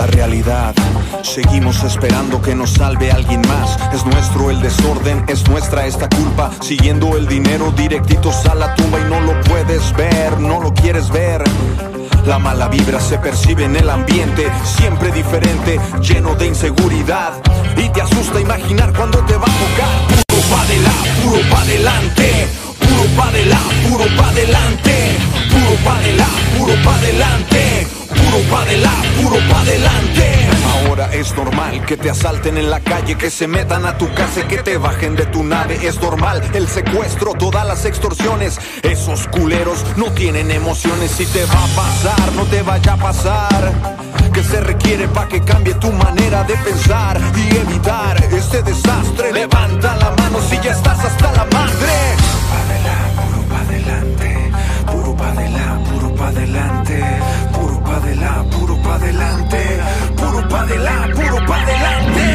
la realidad. Seguimos esperando que nos salve alguien más. Es nuestro el desorden, es nuestra esta culpa. Siguiendo el dinero directitos a la tumba y no lo puedes ver, no lo quieres ver. La mala vibra se percibe en el ambiente, siempre diferente, lleno de inseguridad. Y te asusta imaginar cuando te va a tocar. Puro pa' adelante, puro pa' adelante, puro pa' adelante, puro pa' adelante, puro pa' adelante, puro pa' puro pa' adelante, puro pa' adelante. Ahora es normal que te asalten en la calle, que se metan a tu casa y que te bajen de tu nave. Es normal el secuestro, todas las extorsiones. Esos culeros no tienen emociones. Si te va a pasar, no te vaya a pasar. Que se requiere para que cambie tu manera de pensar y evitar este desastre. Levanta la mano si ya estás hasta la madre. Puro pa' adelante, puro pa' adelante, puro pa' adelante, puro pa' adelante, puro pa' adelante, puro pa' adelante, puro pa' adelante,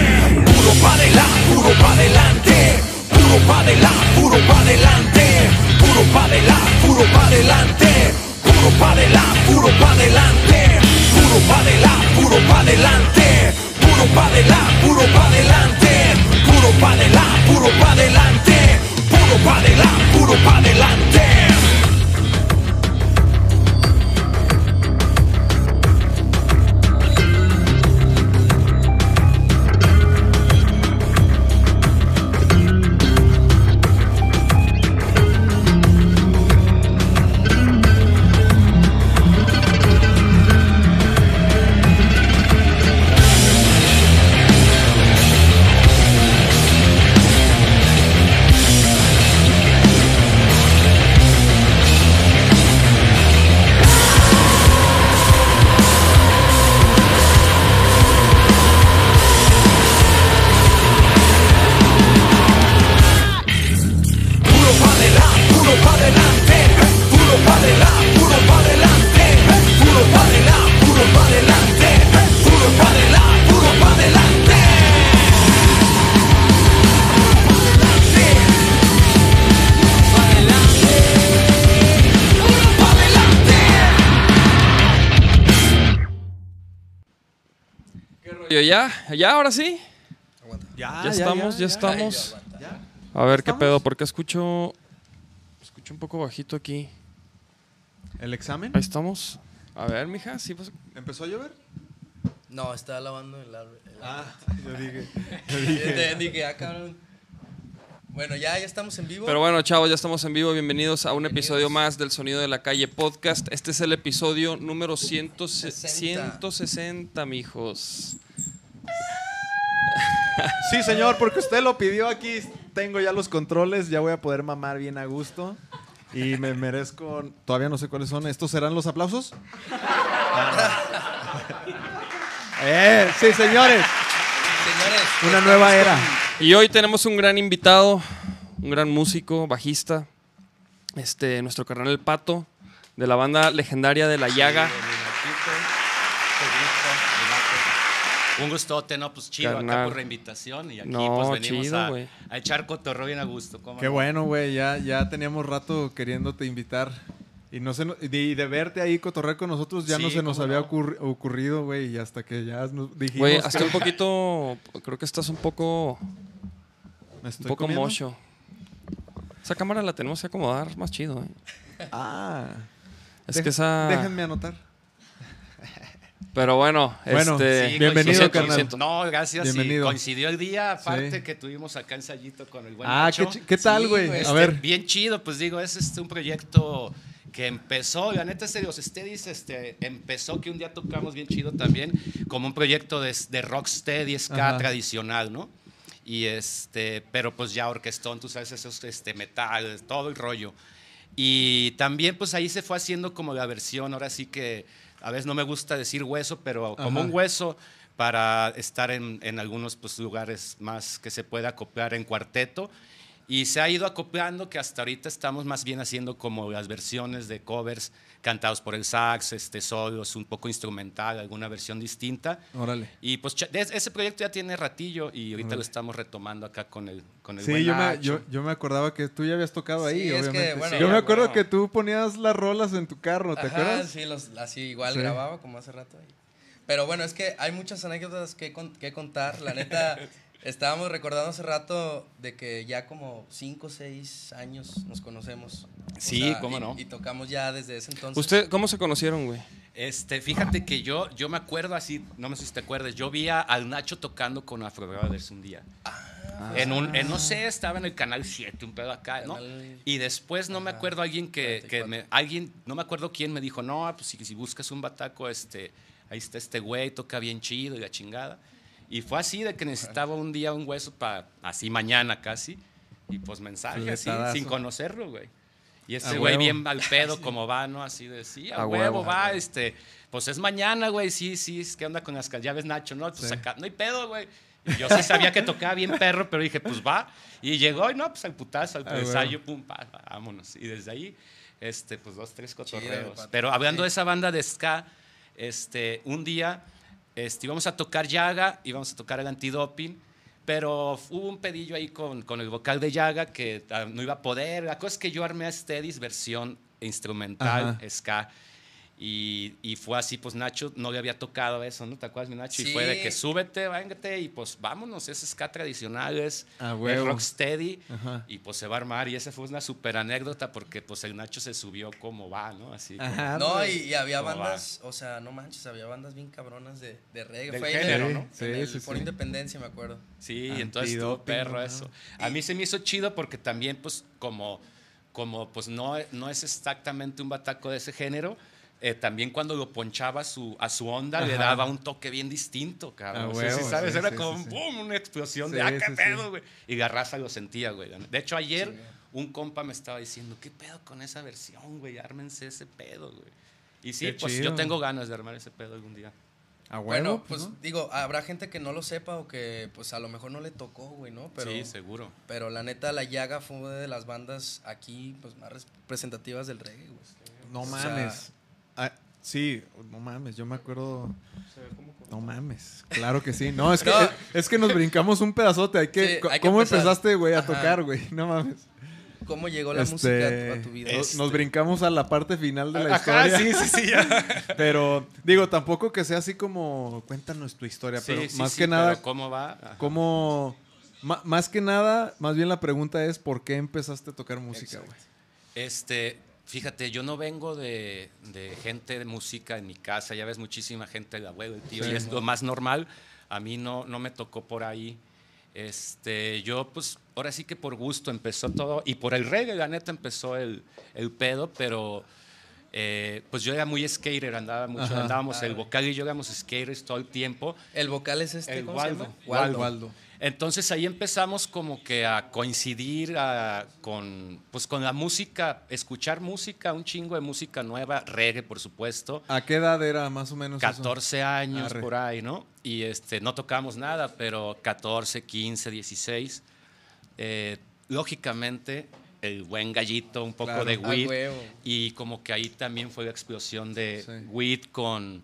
puro pa' adelante, puro pa' adelante, puro pa' adelante, puro pa' adelante, puro pa' adelante, puro pa' adelante, puro pa' adelante, puro pa' adelante, puro pa' adelante, puro pa' adelante, puro pa' adelante, puro pa' adelante, puro pa' adelante, puro pa' adelante, puro pa' adelante, puro pa' adelante. Ya, ya, ahora sí. Ya, Ya estamos, ya estamos. A ver qué pedo, porque escucho. Escucho un poco bajito aquí. ¿El examen? Ahí estamos. A ver, mija, sí, pues. ¿Empezó a llover? No, está lavando el árbol. Ah, yo dije. Entendí que, ah, cabrón. Bueno, ya, ya estamos en vivo. Pero bueno, chavos, ya estamos en vivo. Bienvenidos a un Bienvenidos. episodio más del Sonido de la Calle Podcast. Este es el episodio número 100 60. 160, mijos. Sí, señor, porque usted lo pidió aquí. Tengo ya los controles, ya voy a poder mamar bien a gusto. Y me merezco. Todavía no sé cuáles son. ¿Estos serán los aplausos? eh, sí, señores. Señores, Una nueva era. Y hoy tenemos un gran invitado, un gran músico, bajista, este, nuestro carnal El Pato, de la banda legendaria de La Llaga. Un gustote, ¿no? Pues chido, Carnal. acá por la invitación y aquí No, pues venimos chido, a, güey. a echar cotorreo bien a gusto. ¿cómo Qué no? bueno, güey. Ya, ya teníamos rato queriéndote invitar. Y no se, de, verte ahí cotorrear con nosotros ya no se nos había no. ocurri- ocurrido, güey. Y hasta que ya nos dijimos. Güey, que- hasta un poquito, creo que estás un poco, ¿Me un poco comiendo? mocho. Esa cámara la tenemos que acomodar más chido, eh. Ah. Es Deja- que esa... Déjenme anotar. Pero bueno, Bueno, este... Sí, Bienvenido, carnal. No, gracias. sí, Bienvenido. coincidió el día, aparte Sí. que tuvimos acá ensayito con el buen Ah, Nacho. ¿qué, qué tal, Sí, güey? güey. a Este, ver. Bien chido, pues digo, es este, un proyecto que empezó, la neta, este, los Steadies este, empezó que un día tocamos bien chido también, como un proyecto de, de rocksteady, ska Ajá. tradicional, ¿no? Y este, pero pues ya orquestón, tú sabes, esos este, metal, todo el rollo. Y también pues ahí se fue haciendo como la versión, ahora sí que a veces no me gusta decir hueso, pero como Ajá. un hueso para estar en, en algunos pues, lugares más que se pueda acoplar en cuarteto. Y se ha ido acoplando que hasta ahorita estamos más bien haciendo como las versiones de covers cantados por el sax, este, solos, un poco instrumental, alguna versión distinta. Órale. Y pues ese proyecto ya tiene ratillo y ahorita lo estamos retomando acá con el, con el Sí, buen yo me, yo, yo me acordaba que tú ya habías tocado ahí, Sí, es que, obviamente. bueno, yo me acuerdo bueno. que tú ponías las rolas en tu carro, ¿te Ajá, acuerdas? sí, los, así igual Sí. grababa como hace rato. ahí. Pero bueno, es que hay muchas anécdotas que, con- que contar. La neta, estábamos recordando hace rato de que ya como 5 o 6 años nos conocemos. O Sí, cómo y- no. Y tocamos ya desde ese entonces. ¿Usted cómo se conocieron, güey? Este, fíjate que yo, yo me acuerdo así, no me sé si te acuerdas, yo vi a- al Nacho tocando con Afro Brothers un día. En un, en, no sé, estaba en el canal 7, un pedo acá, ¿no? Canal- Y después no me acuerdo alguien que, que 44. me, alguien, no me acuerdo quién me dijo, no, pues si, si buscas un bataco, este, ahí está este güey, toca bien chido y la chingada. Y fue así de que necesitaba un día un hueso para, así mañana casi, y pues mensaje así, Letadazo. sin conocerlo, güey. Y A ese güey bien al pedo, como va, ¿no? Así de, sí, a, A huevo, huevo. va, este, pues es mañana, güey, sí, sí, es que onda con las llaves, Nacho, ¿no? Pues Sí. acá, no hay pedo, güey. Yo sí sabía que tocaba bien perro, pero dije, pues va. Y llegó, y no, pues al putazo, al ensayo, pum, pa, vámonos. Y desde ahí, este, pues dos, tres cotorreos. pato. pero hablando Sí. de esa banda de ska, este, un día este, íbamos a tocar Yaga, íbamos a tocar el antidoping, pero hubo un pedillo ahí con, con el vocal de Yaga que ah, no iba a poder. La cosa es que yo armé a Steadys versión instrumental, Ajá. ska. Y, y fue así, pues Nacho no le había tocado eso, ¿no? ¿Te acuerdas, mi Nacho? Y fue de que súbete, vángate y pues vámonos, es ska tradicional, es, A es huevo. rocksteady Ajá. y pues se va a armar. Y esa fue una super anécdota porque pues el Nacho se subió como va, ¿no? Así. como- No, pues. y, y había bandas, o sea, no manches, había bandas bien cabronas de, de reggae. Del Fue género, el- ¿no? Sí, el sí, sí. Independencia, me acuerdo. Sí, entonces estuvo perro eso. A mí se me hizo chido porque también, pues, como, como pues no, no es exactamente un bataco de ese género, eh, también cuando lo ponchaba a su, a su onda le Ajá. daba un toque bien distinto, cabrón. A O sea, sí huevo, ¿sabes? sí, Era sí, como sí, sí. ¡boom! una explosión Sí, de ¡ah, qué pedo, güey! Y la raza lo sentía, güey. De hecho, ayer un compa me estaba diciendo, ¿qué pedo con esa versión, güey? Ármense ese pedo, güey. Y sí, Qué pues chido. yo tengo ganas de armar ese pedo algún día. A huevo, Bueno, pues ¿no? digo, habrá gente que no lo sepa o que pues a lo mejor no le tocó, güey, ¿no? Pero, sí, seguro. pero la neta, La Llaga fue una de las bandas aquí pues más representativas del reggae, güey. No o sea- mames. Ah, sí, no mames, yo me acuerdo. No mames, claro que sí. No, es que, No. Es, es que nos brincamos un pedazote. Hay que, Sí, co- hay que ¿Cómo empezar. empezaste, güey, a Ajá. tocar, güey? No mames. ¿Cómo llegó la Este, música a tu, vida? nos- Nos Este. brincamos a la parte final de la Ajá, historia. sí, sí, sí. ya. Pero, digo, tampoco que sea así como, cuéntanos tu historia, Sí, pero sí, más sí, que nada, pero ¿Cómo va? Ajá. ¿cómo...? más que nada, más bien la pregunta es, ¿por qué empezaste a tocar música, güey? Este, fíjate, yo no vengo de, de gente de música en mi casa, ya ves muchísima gente, el abuelo, el tío, Sí. y es lo más normal. A mí no, no me tocó por ahí. Este, yo, pues, ahora sí que por gusto empezó todo, y por el reggae, la neta, empezó el, el pedo, pero eh, pues yo era muy skater, andaba mucho, Ajá. andábamos, el vocal y yo éramos skaters todo el tiempo. El vocal es este, El ¿cómo se Waldo. llama? Waldo. Waldo. Entonces ahí empezamos como que a coincidir a- con, pues con la música, escuchar música, un chingo de música nueva, reggae por supuesto. ¿A qué edad era más o menos eso? 14 años Arre. por ahí, ¿no? Y este, no tocamos nada, pero 14, 15, 16. eh, lógicamente, el buen gallito, un poco Claro. de Ah, weed. huevo. Y como que ahí también fue la explosión de Sí. weed con,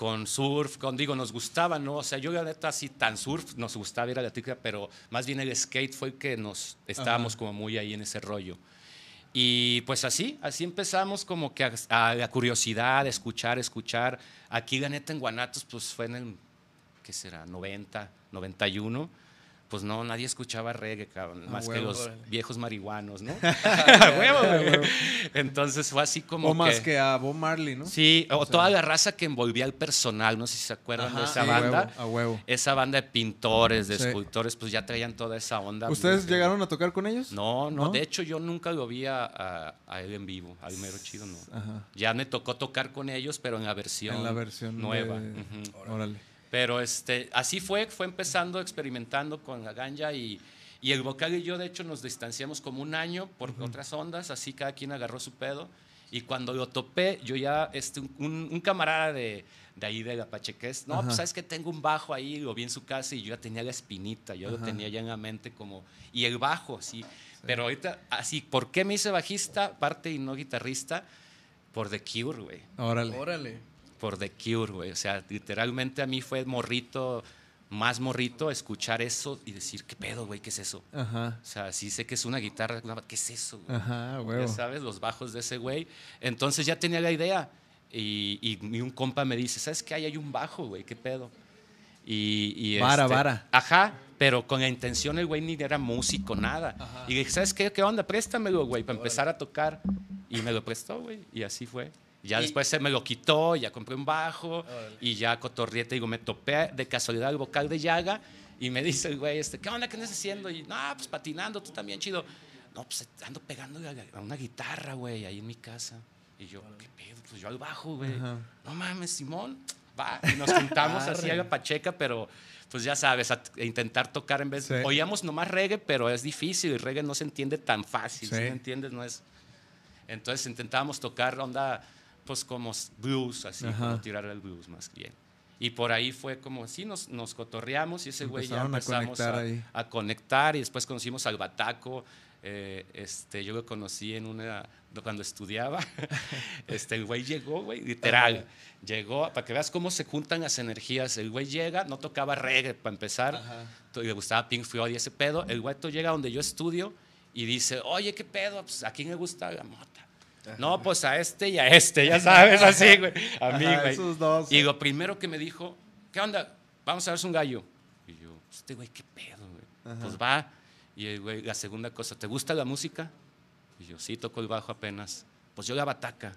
con surf, con, digo, nos gustaba, ¿no? O sea, yo la neta así tan surf, nos gustaba ir a la tica, pero más bien el skate fue el que nos estábamos Ajá. como muy ahí en ese rollo. Y pues así, así empezamos como que a, a la curiosidad, de escuchar, escuchar. Aquí la neta en Guanatos, pues fue en el, ¿qué será? 90, 91. Pues no, nadie escuchaba reggae, cabrón, más que los Órale. viejos marihuanos, ¿no? A huevo. Entonces fue así como O más que a Bob Marley, ¿no? Sí, o, O sea- toda la raza que envolvía al personal, no sé si se acuerdan de esa Sí, banda. A huevo, a huevo. Esa banda de pintores, de Sí. escultores, pues ya traían toda esa onda. ¿Ustedes llegaron a tocar con ellos? No, no, ¿No? de hecho yo nunca lo vi a, a- a él en vivo, al mero chido no. Ajá. Ya me tocó tocar con ellos, pero en la versión, En la versión nueva. de-. Órale. Pero este, así fue, fue empezando, experimentando con la ganja y, y el vocal y yo de hecho nos distanciamos como un año por otras ondas, así cada quien agarró su pedo. Y cuando lo topé, yo ya, este, un, un camarada de, de ahí de la Pacheques, no, Ajá. pues sabes que tengo un bajo ahí, lo vi en su casa y yo ya tenía la espinita, yo lo Ajá. tenía ya en la mente como, y el bajo, sí. Pero ahorita, así, ¿por qué me hice bajista, parte y no guitarrista? Por The Cure, güey Órale. Órale. Por The Cure, güey. O sea, literalmente a mí fue morrito, más morrito, escuchar eso y decir, ¿qué pedo, güey? ¿Qué es eso? Ajá. O sea, sí sé que es una guitarra, ¿qué es eso? güey? Ajá, Ya huevo. sabes, los bajos de ese güey. Entonces ya tenía la idea. y, y- y un compa me dice, ¿sabes qué? Ahí hay un bajo, güey, ¿qué pedo? Y, y Vara, este, vara. Ajá, pero con la intención el güey ni era músico, nada. Y le dije, ¿sabes qué? ¿Qué onda? Préstamelo, güey, para empezar a tocar. Y me lo prestó, güey, y así fue. Ya Y- después se me lo quitó, ya compré un bajo Órale. y ya cotorrié, te digo, me topé de casualidad el vocal de Yaga y me dice el güey, este, ¿qué onda? ¿Qué andas haciendo? Y, no, pues patinando, tú también, chido. No, pues ando pegando a una guitarra, güey, ahí en mi casa. Y yo, ¿qué pedo? Pues yo al bajo, güey. Ajá. No mames, Simón, va. Y nos juntamos así a la pacheca, pero pues ya sabes, a, intentar tocar en vez. Sí. Oíamos nomás reggae, pero es difícil. El reggae no se entiende tan fácil, Sí. ¿sí me entiendes? No es. Entonces intentábamos tocar onda, pues como blues, así, Ajá. como tirar el blues más bien. Y por ahí fue como, sí, nos, nos cotorreamos y ese güey ya Empezaron a empezamos conectar a, a conectar y después conocimos al Bataco. eh, este, yo lo conocí en una, cuando estudiaba. este, el güey llegó, güey, literal. Llegó, para que veas cómo se juntan las energías. El güey llega, no tocaba reggae para empezar, to- le gustaba Pink Floyd y ese pedo. El güey llega donde yo estudio y dice, oye, ¿qué pedo? Pues, ¿A quién le gusta la mota? No, pues a este y a este, ya sabes, así, güey. A mí, Ajá, güey. dos. Y lo primero que me dijo, ¿qué onda? Vamos a verse un gallo. Y yo, este güey, ¿qué pedo, güey? Pues va. Y el güey, la segunda cosa, ¿te gusta la música? Y yo, sí, toco el bajo apenas. Pues yo la bataca.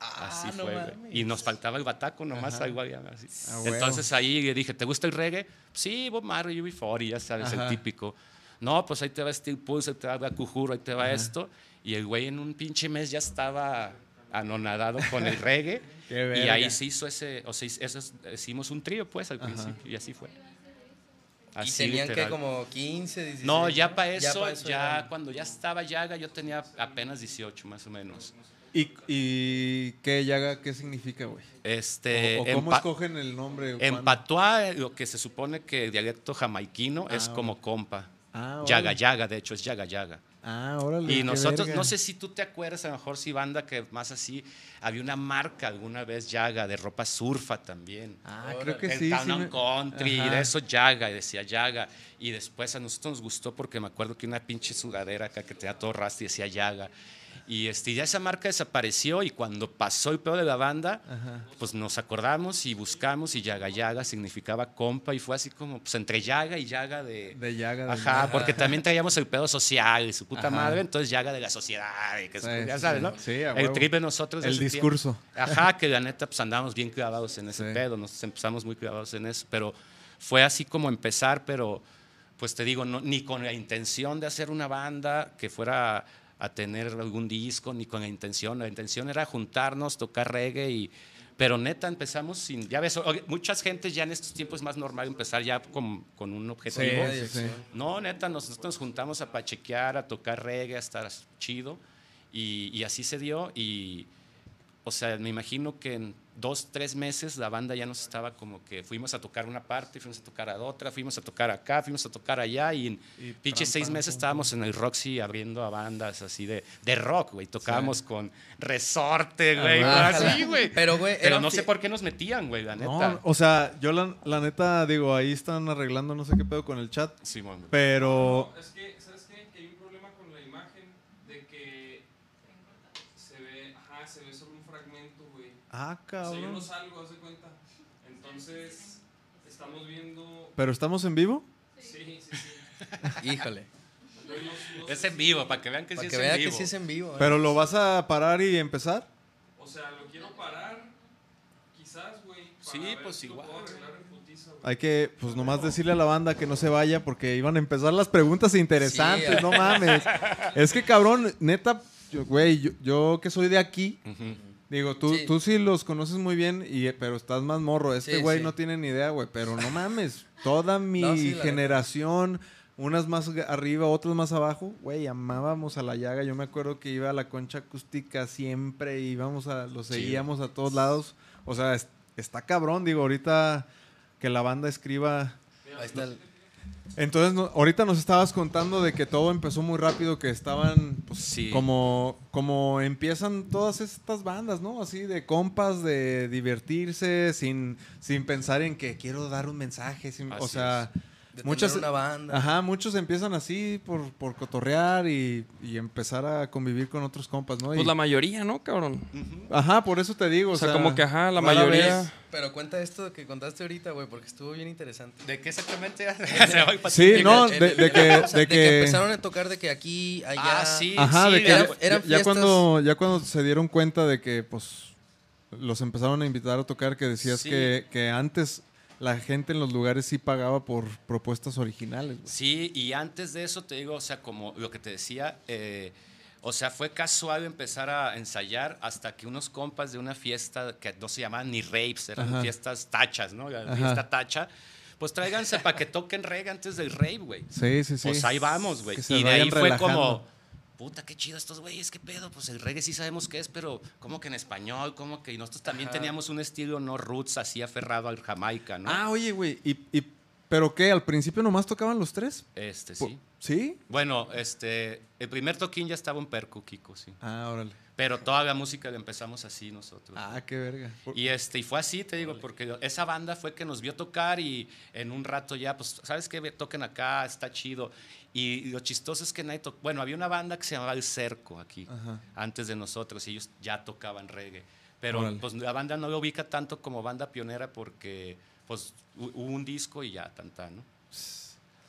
así Ah, no fue, güey. Y nos faltaba el bataco nomás, algo ahí, así. Ah, huevo. Entonces ahí le dije, ¿te gusta el reggae? Sí, Bob Marley, UB40, ya sabes, Ajá. el típico. No, pues ahí te va Steel Pulse, ahí te va Cujuro, ahí te va esto. Y el güey en un pinche mes ya estaba anonadado con el reggae. Qué y verga. ahí se hizo ese, o sea, eso es- hicimos un trío, pues, al principio, y así fue. y Así, tenían literal. que como 15, 16. No, ya para eso, pa' ya, eran- cuando ya estaba Yaga, yo tenía apenas 18 más o menos. ¿Y, y qué llaga, qué significa, güey? Este, o, o cómo escogen el nombre? En patuá, lo que se supone que el dialecto jamaiquino es Ah, como compa. Ah, Yaga, yaga, de hecho es yaga, yaga. Ah, órale. Y nosotros, verga. no sé si tú te acuerdas, a lo mejor si banda que más así, había una marca alguna vez yaga de ropa surfa también. Ah, creo que el sí. Town sí and me- Country, y de eso Yaga, y decía Yaga. Y después a nosotros nos gustó porque me acuerdo que una pinche sudadera acá que tenía todo rastro y decía Yaga. Y este, ya esa marca desapareció y cuando pasó el pedo de la banda, Ajá. pues nos acordamos y buscamos y Yaga Yaga significaba compa y fue así como pues entre Yaga y Yaga de... De llaga. de Ajá, llaga. porque también traíamos el pedo social y su puta Ajá. madre, entonces Yaga de la sociedad, y que Sí, ya sabes. ¿no? Sí, el trip de nosotros. El ese tiempo. discurso. Ajá, que la neta, pues andábamos bien clavados en ese Sí. pedo, nos empezamos muy clavados en eso, pero fue así como empezar, pero pues te digo, no, ni con la intención de hacer una banda que fuera a tener algún disco, ni con la intención, la intención era juntarnos, tocar reggae y... Pero neta, empezamos sin, ya ves, muchas gentes ya en estos tiempos es más normal empezar ya con, con un objetivo. sí, sí. No, neta, nosotros nos juntamos a pachequear, a tocar reggae, a estar chido. Y, y así se dio. Y, o sea, me imagino que en dos, tres meses la banda ya nos estaba como que fuimos a tocar una parte, fuimos a tocar a otra, fuimos a tocar acá, fuimos a tocar allá. Y en Y pam, seis meses estábamos en el Roxy abriendo a bandas así de, de rock, güey. Tocábamos con Resorte, güey. Ah, así, güey. Pero, güey, Pero no sé por qué nos metían, güey, la neta. No, o sea, yo la, la neta digo, ahí están arreglando no sé qué pedo con el chat, Simón, güey. pero Es que, ¿sabes qué? Que hay un problema con la imagen de que se ve, ajá, se ve solo un fragmento, ah, O sea, yo cabrón. no salgo, haz de cuenta. Entonces, estamos viendo. Pero estamos en vivo? Sí, sí, sí. Híjole. No- no Es en vivo, para que vean que sí que es vea en que vivo. sí es en vivo. ¿eh? Pero lo vas a parar y empezar? O sea, lo quiero parar. Quizás, güey. Sí, pues igual, putiza. Hay que, pues nomás decirle a la banda que no se vaya porque iban a empezar las preguntas interesantes, Sí, no mames. Es que cabrón, neta, yo- güey, yo, yo que soy de aquí, Ujú. Digo, tú Sí. tú sí los conoces muy bien, y, pero estás más morro. Este Sí, güey sí. no tiene ni idea, güey, pero no mames. Toda mi No, generación, unas más arriba, otras más abajo, güey, amábamos a la llaga. Yo me acuerdo que iba a la concha acústica siempre, íbamos a, lo seguíamos a todos lados. O sea, es- está cabrón, digo, ahorita que la banda escriba Ahí está el- entonces, no- ahorita nos estabas contando de que todo empezó muy rápido, que estaban pues, Sí. como, como empiezan todas estas bandas, ¿no? Así de compas, de divertirse, sin, sin pensar en que quiero dar un mensaje. sin- o sea, de Muchas, tener una banda. Ajá, muchos empiezan así por, por cotorrear y, y empezar a convivir con otros compas, ¿no? Pues Y- la mayoría, ¿no, cabrón? Ajá, por eso te digo. O sea, como que, ajá, la mayoría- vez- Pero cuenta esto que contaste ahorita, güey, porque estuvo bien interesante. ¿De qué exactamente? Se va a- Sí, no, de, de que, de que- empezaron a tocar de que aquí, allá. Ah, sí, Ajá, sí, de que eran- ya, eran ya fiestas- cuando ya cuando se dieron cuenta de que pues los empezaron a invitar a tocar que decías Sí. que, que antes la gente en los lugares sí pagaba por propuestas originales. güey. Sí, y antes de eso te digo, o sea, como lo que te decía, eh, o sea, fue casual empezar a ensayar hasta que unos compas de una fiesta que no se llamaban ni rapes, eran Ajá. fiestas tachas, ¿no? La Ajá. fiesta tacha. Pues tráiganse para que toquen reggae antes del rave, güey. Sí, sí, sí. Pues ahí vamos, güey. Y de ahí fue como, puta, qué chido estos güeyes, qué pedo. Pues el reggae sí sabemos qué es, pero como que en español, como que. Y nosotros también teníamos un estilo no roots así aferrado al Jamaica, ¿no? Ah, oye, güey, y, y- pero qué, al principio nomás tocaban los tres? Este, sí. ¿Sí? Bueno, este, el primer toquín ya estaba un perco, Kiko, sí. Ah, órale. Pero toda la música la empezamos así nosotros. Ah, qué verga. Y este, y fue así, te digo, porque esa banda fue que nos vio tocar y en un rato ya, pues, ¿sabes qué? Toquen acá, está chido. Y, lo chistoso es que nadie tocó. Bueno, había una banda que se llamaba El Cerco aquí, Ajá. antes de nosotros, y ellos ya tocaban reggae. Pero Órale. pues la banda no lo ubica tanto como banda pionera porque pues hu- hubo un disco y ya, tanta, ¿no?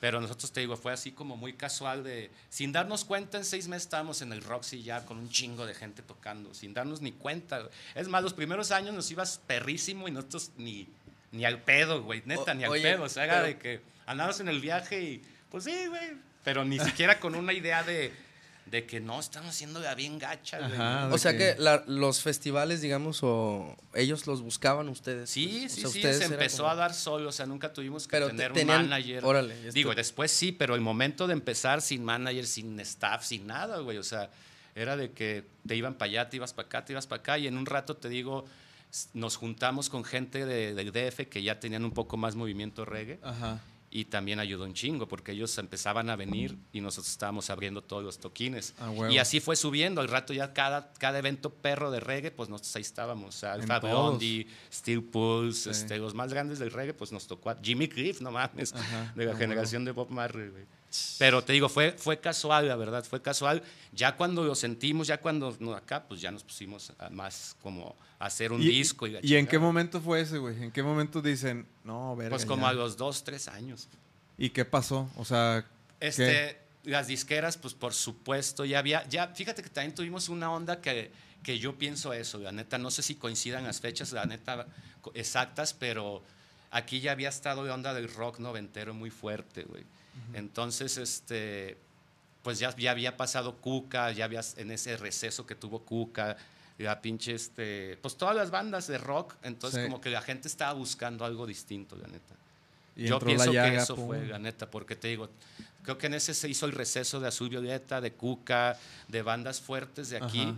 Pero nosotros, te digo, fue así como muy casual de... Sin darnos cuenta, en seis meses estábamos en el Roxy ya con un chingo de gente tocando, sin darnos ni cuenta. Es más, los primeros años nos ibas perrísimo y nosotros ni, ni al pedo, güey, neta, O- ni al oye, pedo. O sea, pero- de que andábamos en el viaje y pues sí, güey. Pero ni siquiera con una idea de, de que no, estamos haciendo la bien gacha, güey. O sea que la- los festivales, digamos, o ellos los buscaban ustedes. Sí, pues, o sí, sea, sí, ustedes se empezó como- a dar solo, o sea, nunca tuvimos que Pero te- tener tenían- un manager. órale, esto- Digo, después sí, pero el momento de empezar sin manager, sin staff, sin nada, güey, o sea, era de que te iban para allá, te ibas para acá, te ibas para acá, y en un rato te digo, nos juntamos con gente de- del DF que ya tenían un poco más movimiento reggae, Ajá. Y también ayudó un chingo, porque ellos empezaban a venir y nosotros estábamos abriendo todos los toquines. Ah, y así fue subiendo, al rato ya cada, cada evento perro de reggae, pues nosotros ahí estábamos, todos. Blondie, Steel Pulse, Sí. este, los más grandes del reggae, pues nos tocó a Jimmy Cliff, no mames, Ajá, de la ah, generación de Bob Marley, güey. Pero te digo, fue, fue casual, la verdad, fue casual. Ya cuando lo sentimos, ya cuando no, acá, pues ya nos pusimos a más como a hacer un ¿Y, disco. ¿Y, ¿y en qué momento fue ese, güey? ¿En qué momento dicen, no, verga, Pues como ya"? a los dos, tres años. ¿Y qué pasó? O sea, ¿qué? Este, las disqueras, pues por supuesto, ya había, ya, fíjate que también tuvimos una onda que, que yo pienso eso, la neta, no sé si coincidan las fechas, la neta, exactas, pero aquí ya había estado la onda del rock noventero muy fuerte, güey. Entonces, este, pues ya, ya había pasado Cuca, ya había en ese receso que tuvo Cuca, la pinche, este, pues todas las bandas de rock, entonces Sí. como que la gente estaba buscando algo distinto, la neta. Y Yo pienso la que eso pum. fue, la neta, porque te digo, creo que en ese se hizo el receso de Azul Violeta, de Cuca, de bandas fuertes de aquí. Ajá.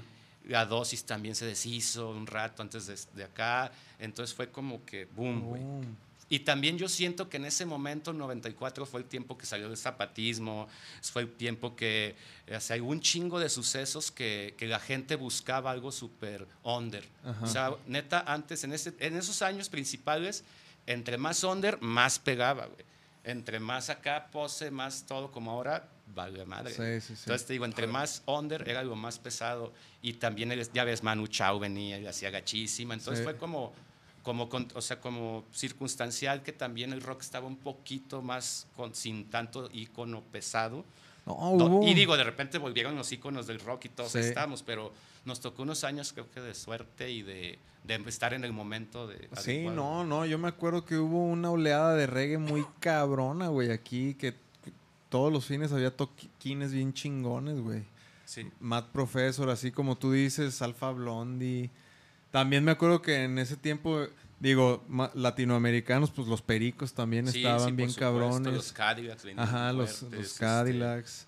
La dosis también se deshizo un rato antes de, de acá. Entonces fue como que boom, güey. Boom. Y también yo siento que en ese momento, 94, fue el tiempo que salió el zapatismo, fue el tiempo que, o sea, hubo un chingo de sucesos que, que la gente buscaba algo súper under. Ajá. O sea, neta, antes, en, ese, en esos años principales, entre más under, más pegaba, güey. Entre más acá, pose, más todo, como ahora, vale madre. Sí, sí, sí. Entonces te digo, entre más under era algo más pesado. Y también, el- ya ves, Manu Chao venía y hacía gachísima. Entonces fue como, como, con- o sea, como circunstancial que también el rock estaba un poquito más con, sin tanto icono pesado. No, hubo- y digo, de repente volvieron los iconos del rock y todos Sí. estamos, pero nos tocó unos años creo que de suerte y de, de estar en el momento de... Sí, adecuado. no, no, yo me acuerdo que hubo una oleada de reggae muy cabrona, güey, aquí, que que todos los fines había toquines bien chingones, güey. Sí. Matt Professor, así como tú dices, Alpha Blondie. También me acuerdo que en ese tiempo, digo, ma- latinoamericanos, pues los pericos también Sí, estaban sí, por bien supuesto, cabrones. Los Cadillacs Ajá, los, fuertes, los este, Cadillacs.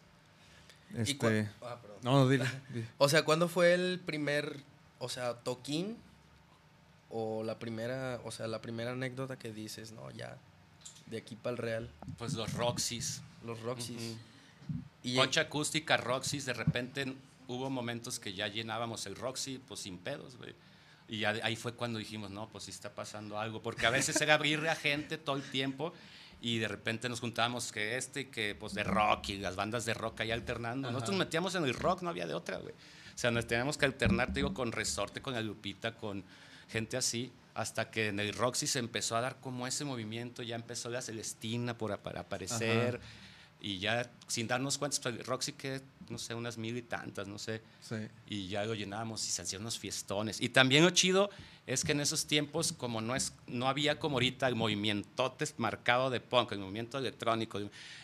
¿Y Este. cua- ah. No, dile. O sea, ¿cuándo fue el primer, o sea, toquín? O la primera, o sea, la primera anécdota que dices, no, ya, de aquí para el Real, pues los Roxys. los Roxys. Y Concha acústica, Roxys, de repente hubo momentos que ya llenábamos el Roxy, pues sin pedos, güey. Y ahí fue cuando dijimos, no, pues sí está pasando algo, porque a veces era abrirle a gente todo el tiempo y de repente nos juntábamos que este que pues de rock y las bandas de rock ahí alternando. Nosotros nos metíamos en el rock, no había de otra, güey. O sea, nos teníamos que alternar, te digo, con Resorte, con la Lupita, con gente así, hasta que en el rock sí se empezó a dar como ese movimiento, ya empezó la Celestina por, para aparecer. Y ya sin darnos cuenta, pues, el Roxy que, no sé, unas mil y tantas, no sé. Sí. Y ya lo llenábamos y se hacían unos fiestones. Y también lo chido es que en esos tiempos, como no, es, no había como ahorita el movimiento marcado de punk, el movimiento electrónico,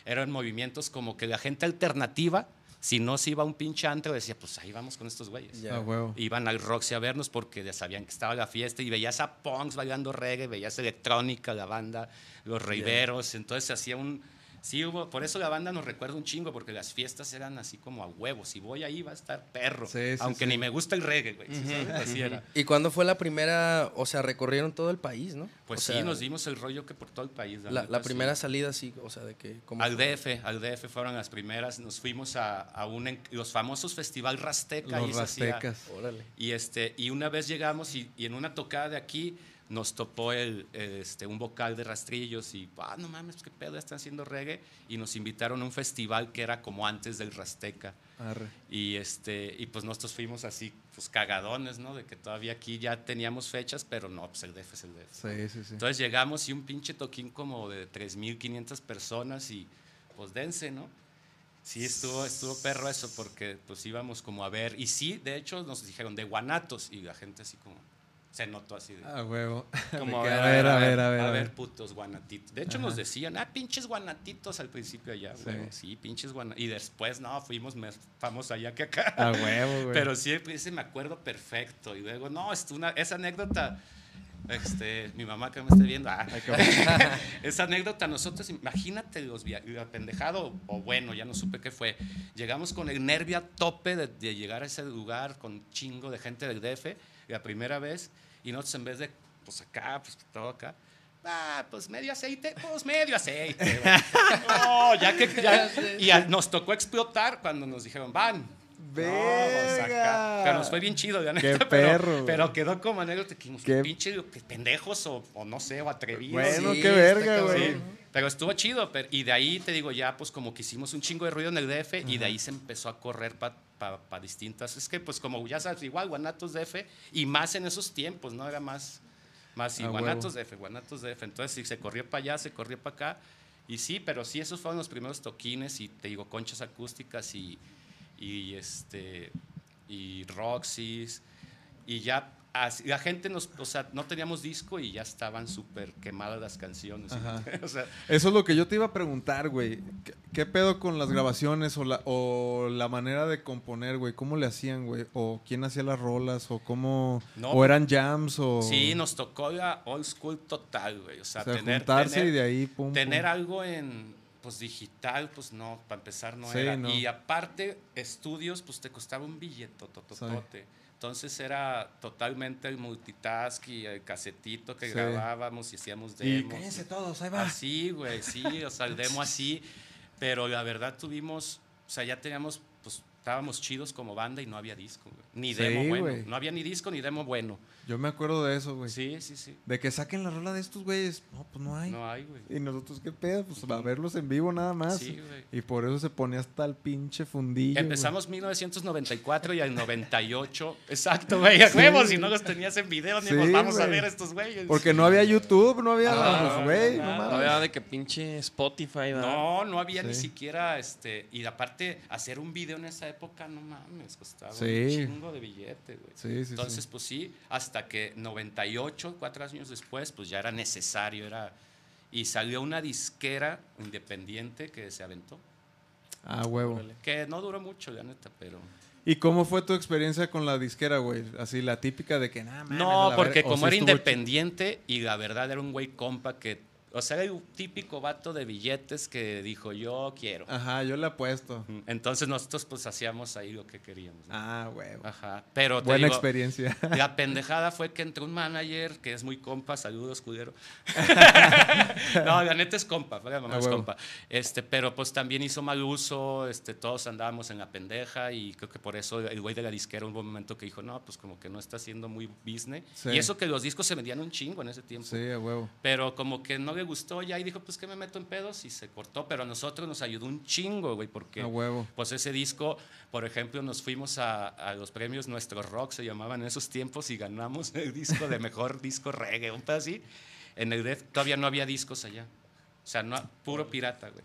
eran movimientos como que la gente alternativa, si no se iba a un pinche antro, decía, pues ahí vamos con estos güeyes. Ah. Iban al Roxy a vernos porque ya sabían que estaba la fiesta y veías a punks bailando reggae, veías electrónica, la banda, los reiveros, entonces se hacía un Sí, hubo, por eso la banda nos recuerda un chingo, porque las fiestas eran así como a huevos. Si voy ahí va a estar perro. Sí, sí, aunque sí. ni me gusta el reggae, güey. ¿Y cuándo fue la primera, o sea, recorrieron todo el país, no? Pues O sí, sea, nos dimos el rollo que por todo el país. La, primera salida, sí, o sea, de que... ¿cómo Al fue? DF, al DF fueron las primeras. Nos fuimos a, a un, en- los famosos Festival Rasteca. Los hacía- Rastecas. Órale. Y, este, y una vez llegamos y, y en una tocada de aquí nos topó el, este, un vocal de rastrillos y, ah, no mames, qué pedo, están haciendo reggae. Y nos invitaron a un festival que era como antes del Rasteca. Arre. Y, este, y pues nosotros fuimos así, pues cagadones, ¿no? De que todavía aquí ya teníamos fechas, pero no, pues el DF es el DF. Sí, sí, sí. Entonces llegamos y un pinche toquín como de 3.500 personas y pues dense, ¿no? Sí, estuvo, estuvo perro eso porque pues íbamos como a ver. Y sí, de hecho nos dijeron de guanatos y la gente así como se notó así de... Ah, huevo. Como, a ver, a ver, a ver, a ver, putos guanatitos. De hecho, nos decían, ah, pinches guanatitos al principio allá, Sí. güey. Sí, pinches guanatitos. Y después, no, fuimos más famosos allá que acá. A huevo, güey. Pero sí, ese me acuerdo perfecto. Y luego, no, es una, esa anécdota, este, mi mamá que me esté viendo, ah, esa anécdota, nosotros, imagínate los pendejado, o bueno, ya no supe qué fue. Llegamos con el nervio a tope de, de llegar a ese lugar con chingo de gente del DF, la primera vez, y nosotros en vez de, pues acá, pues todo acá. Ah, pues medio aceite, pues medio aceite. No, ya que ya- y a- nos tocó explotar cuando nos dijeron, van, vamos acá. ¡Verga! Pero nos fue bien chido, la ¡Qué neta, pero- perro, güey! Pero, quedó como anécdota que dijimos, ¡Qué- pinche pendejos o, o no sé, o atrevidos. Bueno, Sí, qué verga, güey. Sí, pero estuvo chido. pero- y de ahí te digo, ya pues como que hicimos un chingo de ruido en el DF y de ahí se empezó a correr para distintas. Es que pues como ya sabes, igual Guanatos DF y más en esos tiempos, ¿no? Era más, más y A Guanatos DF, Guanatos DF. Entonces sí, se corrió para allá, se corrió para acá. Y sí, pero sí, esos fueron los primeros toquines y te digo, conchas acústicas y, y este y Roxys y ya así- la gente nos, o sea, no teníamos disco y ya estaban súper quemadas las canciones. Ajá. o sea, Eso es lo que yo te iba a preguntar, güey. ¿Qué, qué pedo con las grabaciones o la, o la manera de componer, güey? ¿Cómo le hacían, güey? ¿O quién hacía las rolas? ¿O cómo...? No, ¿O eran jams? O, Sí, nos tocó la old school total, güey. O sea, o sea, tener, juntarse tener, y de ahí, pum, tener pum. algo en pues digital, pues no, para empezar no Sí, era. no. Y aparte, estudios, pues te costaba un billete, tototote. Entonces era totalmente el multitask y el casetito que Sí. grabábamos y hacíamos Y demos. cállense todos, ahí va. Así, güey, sí, o sea, el demo así. Pero la verdad tuvimos, o sea, ya teníamos, pues estábamos chidos como banda y no había disco, güey. Ni demo bueno. No había ni disco ni demo bueno. Yo me acuerdo de eso, güey. Sí, sí, sí. De que saquen la rola de estos güeyes. No, pues no hay. No hay, güey. Y nosotros, ¿qué pedo? Pues a verlos en vivo nada más. Sí, güey. y por eso se ponía hasta el pinche fundillo. güey. Empezamos 1994 y al 98. Exacto, güey. A huevos, si no los tenías en video, ni Sí, nos vamos a güey. ver estos güeyes. Porque no había YouTube, no había. Ah, pues, güey, no nada. mames. No había de que pinche Spotify, ¿verdad? No, no había ni Sí. siquiera este. Y aparte, hacer un video en esa época, no mames, costaba Sí. un chingo de billete, güey. Sí, sí, Entonces, sí. pues sí, hasta que 98, cuatro años después, pues ya era necesario, era. Y salió una disquera independiente que se aventó. Ah, huevo. Que no duró mucho, la neta, pero. ¿Y cómo fue tu experiencia con la disquera, güey? Así, la típica de que nada, a No, porque verga. ¿O como era independiente y la verdad era un güey compa que, o sea, era un típico vato de billetes que dijo yo quiero. Ajá, yo le apuesto. Entonces nosotros pues hacíamos ahí lo que queríamos. ¿no? Ah, huevo. Ajá. Pero te Buena digo, experiencia. La pendejada fue que entró un manager que es muy compa, saludos, culero. no, la neta es compa, la mamá Ah, es huevo. compa. Este, pero pues también hizo mal uso, este, todos andábamos en la pendeja y creo que por eso el güey de la disquera hubo un momento que dijo, no, pues como que no está haciendo muy business. Sí. Y eso que los discos se vendían un chingo en ese tiempo. Sí, a huevo. Pero como que no, le gustó ya y dijo, pues que me meto en pedos y se cortó, pero a nosotros nos ayudó un chingo, güey, porque huevo. pues ese disco, por ejemplo, nos fuimos a, a los premios Nuestro Rock, se llamaban en esos tiempos, y ganamos el disco de mejor disco reggae, un pedo así. En el DEF todavía no había discos allá. O sea, no, puro pirata, güey.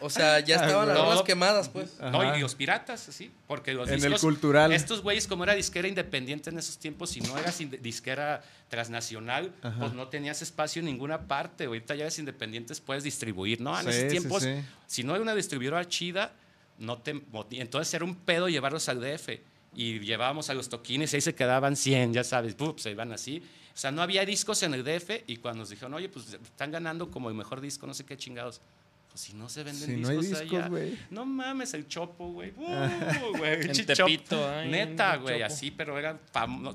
O sea, ya estaban las rolas No. quemadas, pues. No, y los piratas, así, porque los En el cultural. Estos güeyes, como era disquera independiente en esos tiempos, si no eras disquera transnacional, Ajá. pues no tenías espacio en ninguna parte. Ahorita ya eres independientes, puedes distribuir, ¿no? En Sí, esos sí, tiempos, sí. si no era una distribuidora chida, no te, entonces era un pedo llevarlos al DF. Y llevábamos a los toquines y ahí se quedaban 100, ya sabes, ¡pup! se iban así. O sea, no había discos en el DF y cuando nos dijeron, oye, pues están ganando como el mejor disco, no sé qué chingados. Pues si no se venden Si no discos, hay discos, allá. güey. No mames, el chopo, güey. Uh, güey, Tepito, ay, Neta, güey, así, pero era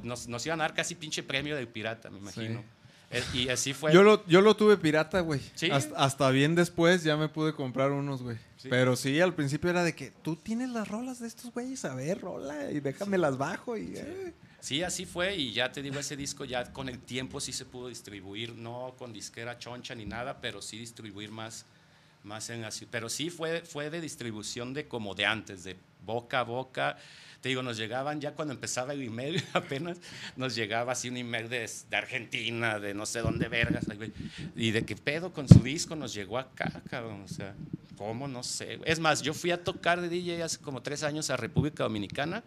nos, nos iban a dar casi pinche premio del pirata, me imagino. Sí. Eh, Y así fue. Yo lo, yo lo tuve pirata, güey. ¿Sí? Hasta, hasta bien después ya me pude comprar unos, güey. Sí. Pero sí, al principio era de que tú tienes las rolas de estos güeyes, a ver, rola, y déjame las bajo y... eh. Sí, así fue y ya te digo, ese disco ya con el tiempo sí se pudo distribuir, no con disquera choncha ni nada, pero sí distribuir más, más en ciudad. Pero sí fue, fue de distribución de como de antes, de boca a boca. Te digo, nos llegaban ya cuando empezaba el email, apenas nos llegaba así un email de, de Argentina, de no sé dónde vergas, y de qué pedo con su disco nos llegó acá, cabrón, o sea, ¿cómo? No sé. Es más, yo fui a tocar de DJ hace como tres años a República Dominicana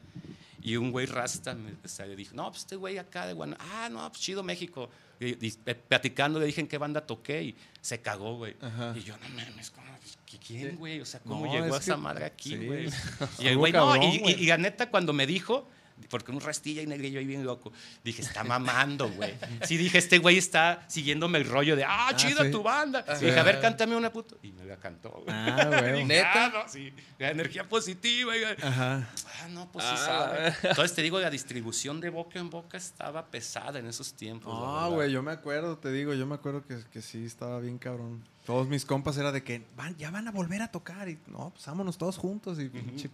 y un güey rasta me o sea, dijo, no, pues este güey acá de Guanajuato, ah, no, pues chido México. Y, y, eh, platicando le dije en qué banda toqué y se cagó, güey. Ajá. Y yo, no mames, ¿cómo? ¿Qui- ¿quién, güey? O sea, ¿cómo No, llegó es esa que- madre aquí, sí. güey? Y el güey, no, y, y- y la neta, cuando me dijo, porque un rastilla y negrillo ahí bien loco, dije, está mamando, güey. Sí, dije, este güey está siguiéndome el rollo de, ah, chida sí. tu banda. Y dije, a ver, cántame una puta. Y me la cantó, güey. Ah, güey. ¿Neta? "Ah, no, sí, la energía positiva. y- Ajá. Ah, no, pues sí Ah. sabe. Entonces te digo, la distribución de boca en boca estaba pesada en esos tiempos. Ah, verdad. güey, yo me acuerdo, te digo, yo me acuerdo que, que sí, estaba bien cabrón. Todos mis compas era de que van, ya van a volver a tocar y no, pues vámonos todos juntos y pinche quem-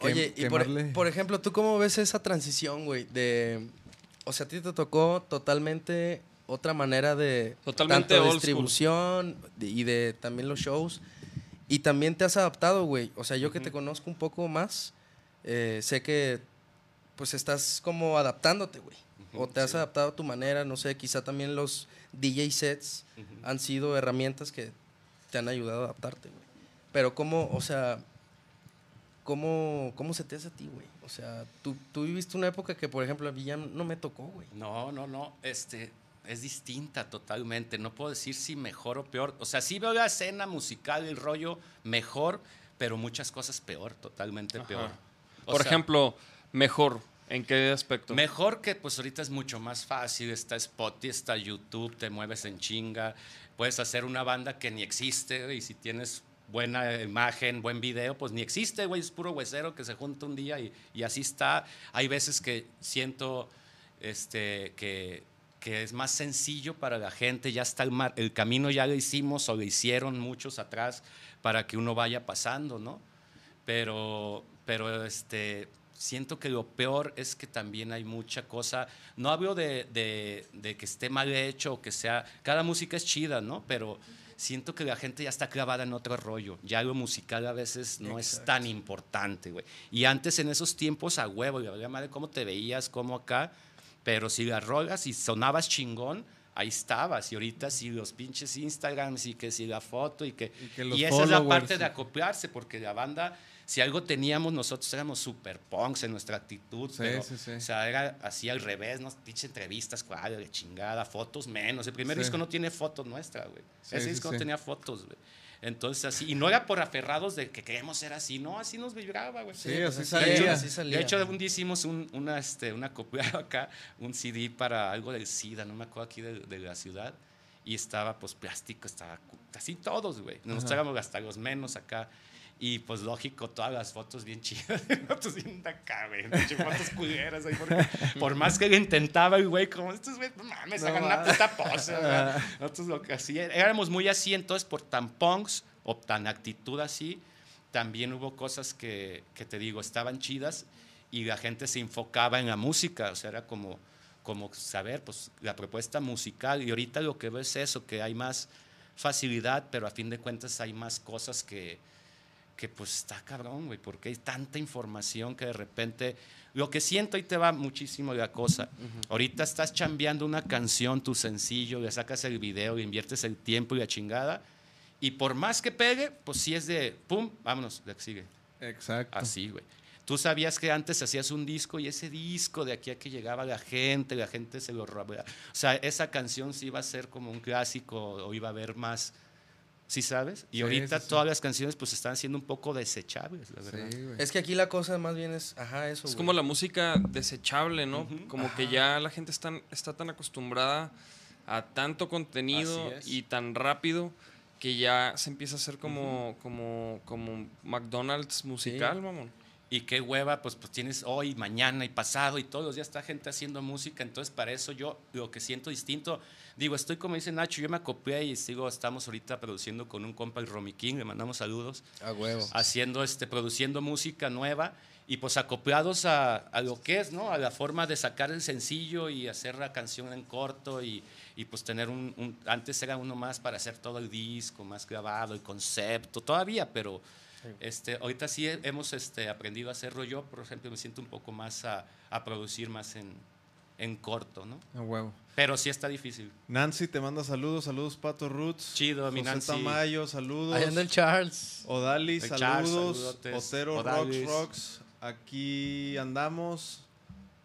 Oye, y por, por ejemplo, ¿tú cómo ves esa transición, güey? De, o sea, a ti te tocó totalmente otra manera de Totalmente tanto distribución de- y de también los shows. Y también te has adaptado, güey. O sea, yo que te conozco un poco más, eh, sé que pues estás como adaptándote, güey. O te has sí. adaptado a tu manera, no sé, quizá también los DJ sets Ujú. han sido herramientas que te han ayudado a adaptarte, güey. Pero cómo, o sea, ¿cómo, cómo se te hace a ti, güey? O sea, tú, tú viviste una época que, por ejemplo, a mí ya no me tocó, güey. No, no, no. Este, es distinta totalmente. No puedo decir si mejor o peor. O sea, sí veo la escena musical, el rollo mejor, pero muchas cosas peor, totalmente Ajá. peor. O Por sea, ejemplo, mejor. ¿En qué aspecto? Mejor que pues ahorita es mucho más fácil, está Spotify, está YouTube, te mueves en chinga, puedes hacer una banda que ni existe y si tienes buena imagen, buen video, pues ni existe, güey, es puro huesero que se junta un día y, y así está. Hay veces que siento este, que, que es más sencillo para la gente, ya está el, mar- el camino ya lo hicimos o lo hicieron muchos atrás para que uno vaya pasando, ¿no? pero, pero este, siento que lo peor es que también hay mucha cosa, no hablo de, de- de que esté mal hecho o que sea, cada música es chida, ¿no? Pero siento que la gente ya está clavada en otro rollo, ya lo musical a veces no es tan importante, güey. Y antes en esos tiempos a huevo, la verdad, madre, cómo te veías, cómo acá, pero si las rolas y sonabas chingón, ahí estabas. Y ahorita si los pinches Instagrams y que si la foto y que... Y que los y esa es la parte de sí. acoplarse, porque la banda, si algo teníamos, nosotros éramos super punks en nuestra actitud, Sí, pero, sí, sí. o sea, era así al revés, ¿no? Pinche entrevistas, cuál, de chingada, fotos menos. El primer disco no tiene fotos nuestra, güey. Ese disco no tenía fotos, güey. Entonces así, y no era por aferrados de que queremos ser así, no, así nos vibraba, güey. Sí, así salía. de hecho, De así hecho, salía. de hecho, un día hicimos un, una, este, una copia acá, un CD para algo del SIDA, no me acuerdo aquí de, de la ciudad, y estaba pues plástico, estaba así todos, güey. Nos éramos hasta los menos acá. Y pues lógico, todas las fotos bien chidas. Fotos bien de acá, güey. Fotos culeras ahí. Porque, por más que lo intentaba el güey, como estos güey, no mames, No hagan una mames. puta pose. Nosotros lo que hacía, éramos muy así, entonces por tan punks o tan actitud así, también hubo cosas que, que te digo, estaban chidas y la gente se enfocaba en la música, o sea, era como, como saber, pues, la propuesta musical. Y ahorita lo que veo es eso, que hay más facilidad, pero a fin de cuentas hay más cosas que, que pues está cabrón, güey, porque hay tanta información que de repente, lo que siento ahí te va muchísimo la cosa. Ahorita estás chambeando una canción, tu sencillo, le sacas el video, le inviertes el tiempo y la chingada, y por más que pegue, pues si es de, pum, vámonos, la que sigue. Exacto. Así, güey. Tú sabías que antes hacías un disco y ese disco de aquí a que llegaba la gente, la gente se lo. O sea, esa canción sí iba a ser como un clásico o iba a haber más, ¿sí sabes? Y Sí, ahorita sí, sí. todas las canciones pues están siendo un poco desechables, la verdad. Sí, güey. Es que aquí la cosa más bien es, ajá, eso. Es güey. como la música desechable, ¿no? Como que ya la gente está, está tan acostumbrada a tanto contenido y tan rápido que ya se empieza a hacer como, como, como McDonald's musical, mamón. Y qué hueva, pues, pues tienes hoy, mañana y pasado y todos los días está gente haciendo música. Entonces, para eso yo lo que siento distinto, digo, estoy como dice Nacho, yo me acopié y sigo, estamos ahorita produciendo con un compa, el Romy King, le mandamos saludos. A huevo. haciendo, este, produciendo música nueva y pues acoplados a, a lo que es, ¿no? A la forma de sacar el sencillo y hacer la canción en corto y, y, pues tener un, un- Antes era uno más para hacer todo el disco, más grabado, el concepto, todavía, pero este, ahorita sí he- hemos este, aprendido a hacerlo yo, por ejemplo, me siento un poco más a, a producir más en, en corto, ¿no? A huevo. Pero sí está difícil. Nancy te manda saludos, saludos Pato Roots. Chido, mi José Nancy. Tamayo, saludos. Ahí anda el Charles. Odali, El Charles, saludos. saludotes. Otero Odalis. Rocks Rocks. Aquí andamos.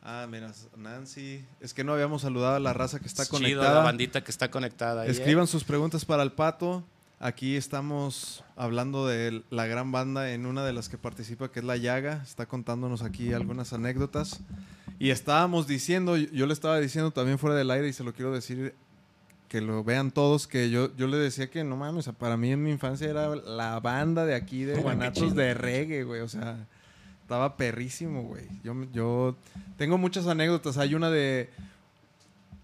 Ah, mira, Nancy. Es que no habíamos saludado a la raza que está Chido, conectada. la bandita que está conectada. ahí, ¿eh? Escriban sus preguntas para el pato. Aquí estamos hablando de la gran banda en una de las que participa, que es La Llaga. Está contándonos aquí algunas anécdotas. Y estábamos diciendo, yo le estaba diciendo también fuera del aire y se lo quiero decir que lo vean todos, que yo, yo le decía que no mames, para mí en mi infancia era la banda de aquí de Guanatos de reggae, güey. O sea, estaba perrísimo, güey. Yo, yo tengo muchas anécdotas. Hay una de...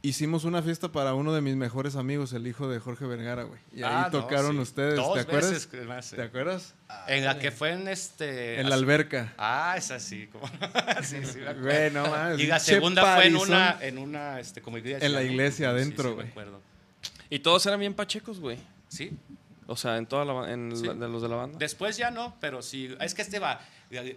Hicimos una fiesta para uno de mis mejores amigos, el hijo de Jorge Vergara, güey. Y ahí Ah, no, tocaron sí. ustedes. Dos ¿Te acuerdas? veces, más, ¿Te acuerdas? En la que fue en este. En la alberca. Ah, es así, como. sí, sí, me acuerdo. Güey, no mames. Y la segunda fue en una, en una, este, como iglesia. En la iglesia adentro, sí, me güey. acuerdo. Y todos eran bien pachecos, güey. Sí. O sea, en toda la, ba- en Sí. la- de los de la banda. Después ya no, pero sí. Es que este va.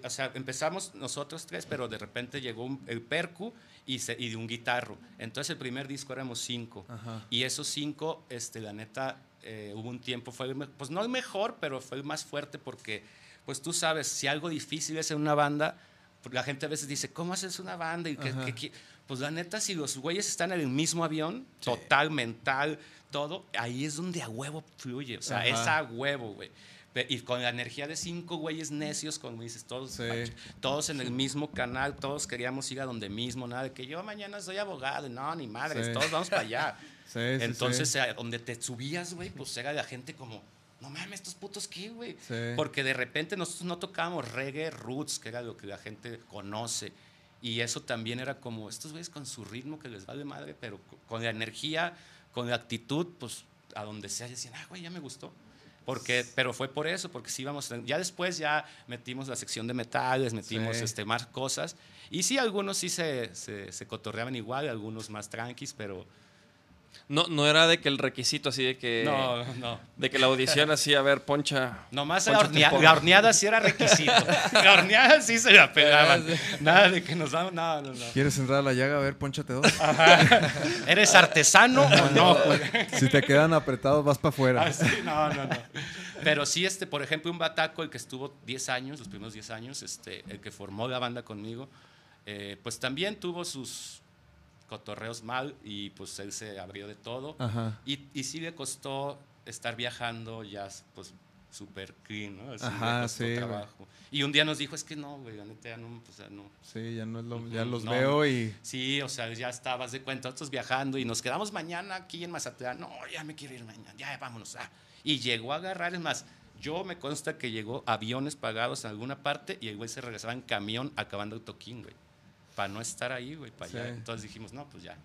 O sea, empezamos nosotros tres, pero de repente llegó un- el percu y, se, y un guitarro. Entonces el primer disco éramos cinco. Ajá. Y esos cinco, este, la neta, eh, hubo un tiempo, fue pues no el mejor, pero fue el más fuerte porque, pues tú sabes, si algo difícil es en una banda, pues, la gente a veces dice, ¿cómo haces una banda? Y que- pues la neta, si los güeyes están en el mismo avión, total, mental, todo, ahí es donde a huevo fluye. O sea, Ajá. es a huevo, güey. Y con la energía de cinco güeyes necios, como dices, todos, Sí. todos en el mismo canal, todos queríamos ir a donde mismo, nada de que yo mañana soy abogado, no, ni madres, Sí. todos vamos para allá. Sí, Entonces, a donde te subías, güey, pues era la gente como, no mames, estos putos qué, güey. Porque de repente nosotros no tocábamos reggae roots, que era lo que la gente conoce. Y eso también era como, estos güeyes con su ritmo que les vale madre, pero co- con la energía, con la actitud, pues a donde sea, decían, ah, güey, ya me gustó. Porque, pero fue por eso, porque sí íbamos, ya después ya metimos la sección de metales, metimos Sí. este, más cosas. Y sí, algunos sí se, se, se cotorreaban igual, algunos más tranquis, pero No, no era de que el requisito así de que. no, no. De que la audición así, a ver, poncha. Nomás la, Poncho hornea- la horneada sí era requisito. la horneada sí se la pegaban. Nada de que nos daban, no, no, no. ¿Quieres entrar a la llaga? A ver, ponchate dos. ¿Eres artesano o no? güey? si te quedan apretados, vas para afuera. Ah, sí, no, no, no. Pero sí, este, por ejemplo, un bataco, el que estuvo 10 años, los primeros 10 años, este, el que formó la banda conmigo, eh, pues también tuvo sus cotorreos mal y pues él se abrió de todo. Ajá. Y, y sí le costó estar viajando ya, pues, súper clean, ¿no? Así Ajá, sí, trabajo. Y un día nos dijo, es que no, güey, la neta ya no, pues, ya no. Sí, ya, no es lo- ya los no. veo y... Sí, o sea, ya estabas de cuenta, nosotros viajando y nos quedamos mañana aquí en Mazatlán. No, ya me quiero ir mañana, ya vámonos. ah. Y llegó a agarrar, es más, yo me consta que llegó aviones pagados en alguna parte y el güey se regresaba en camión acabando el toquín, güey. Para no estar ahí, güey, para allá. Sí. Entonces dijimos, no, pues ya.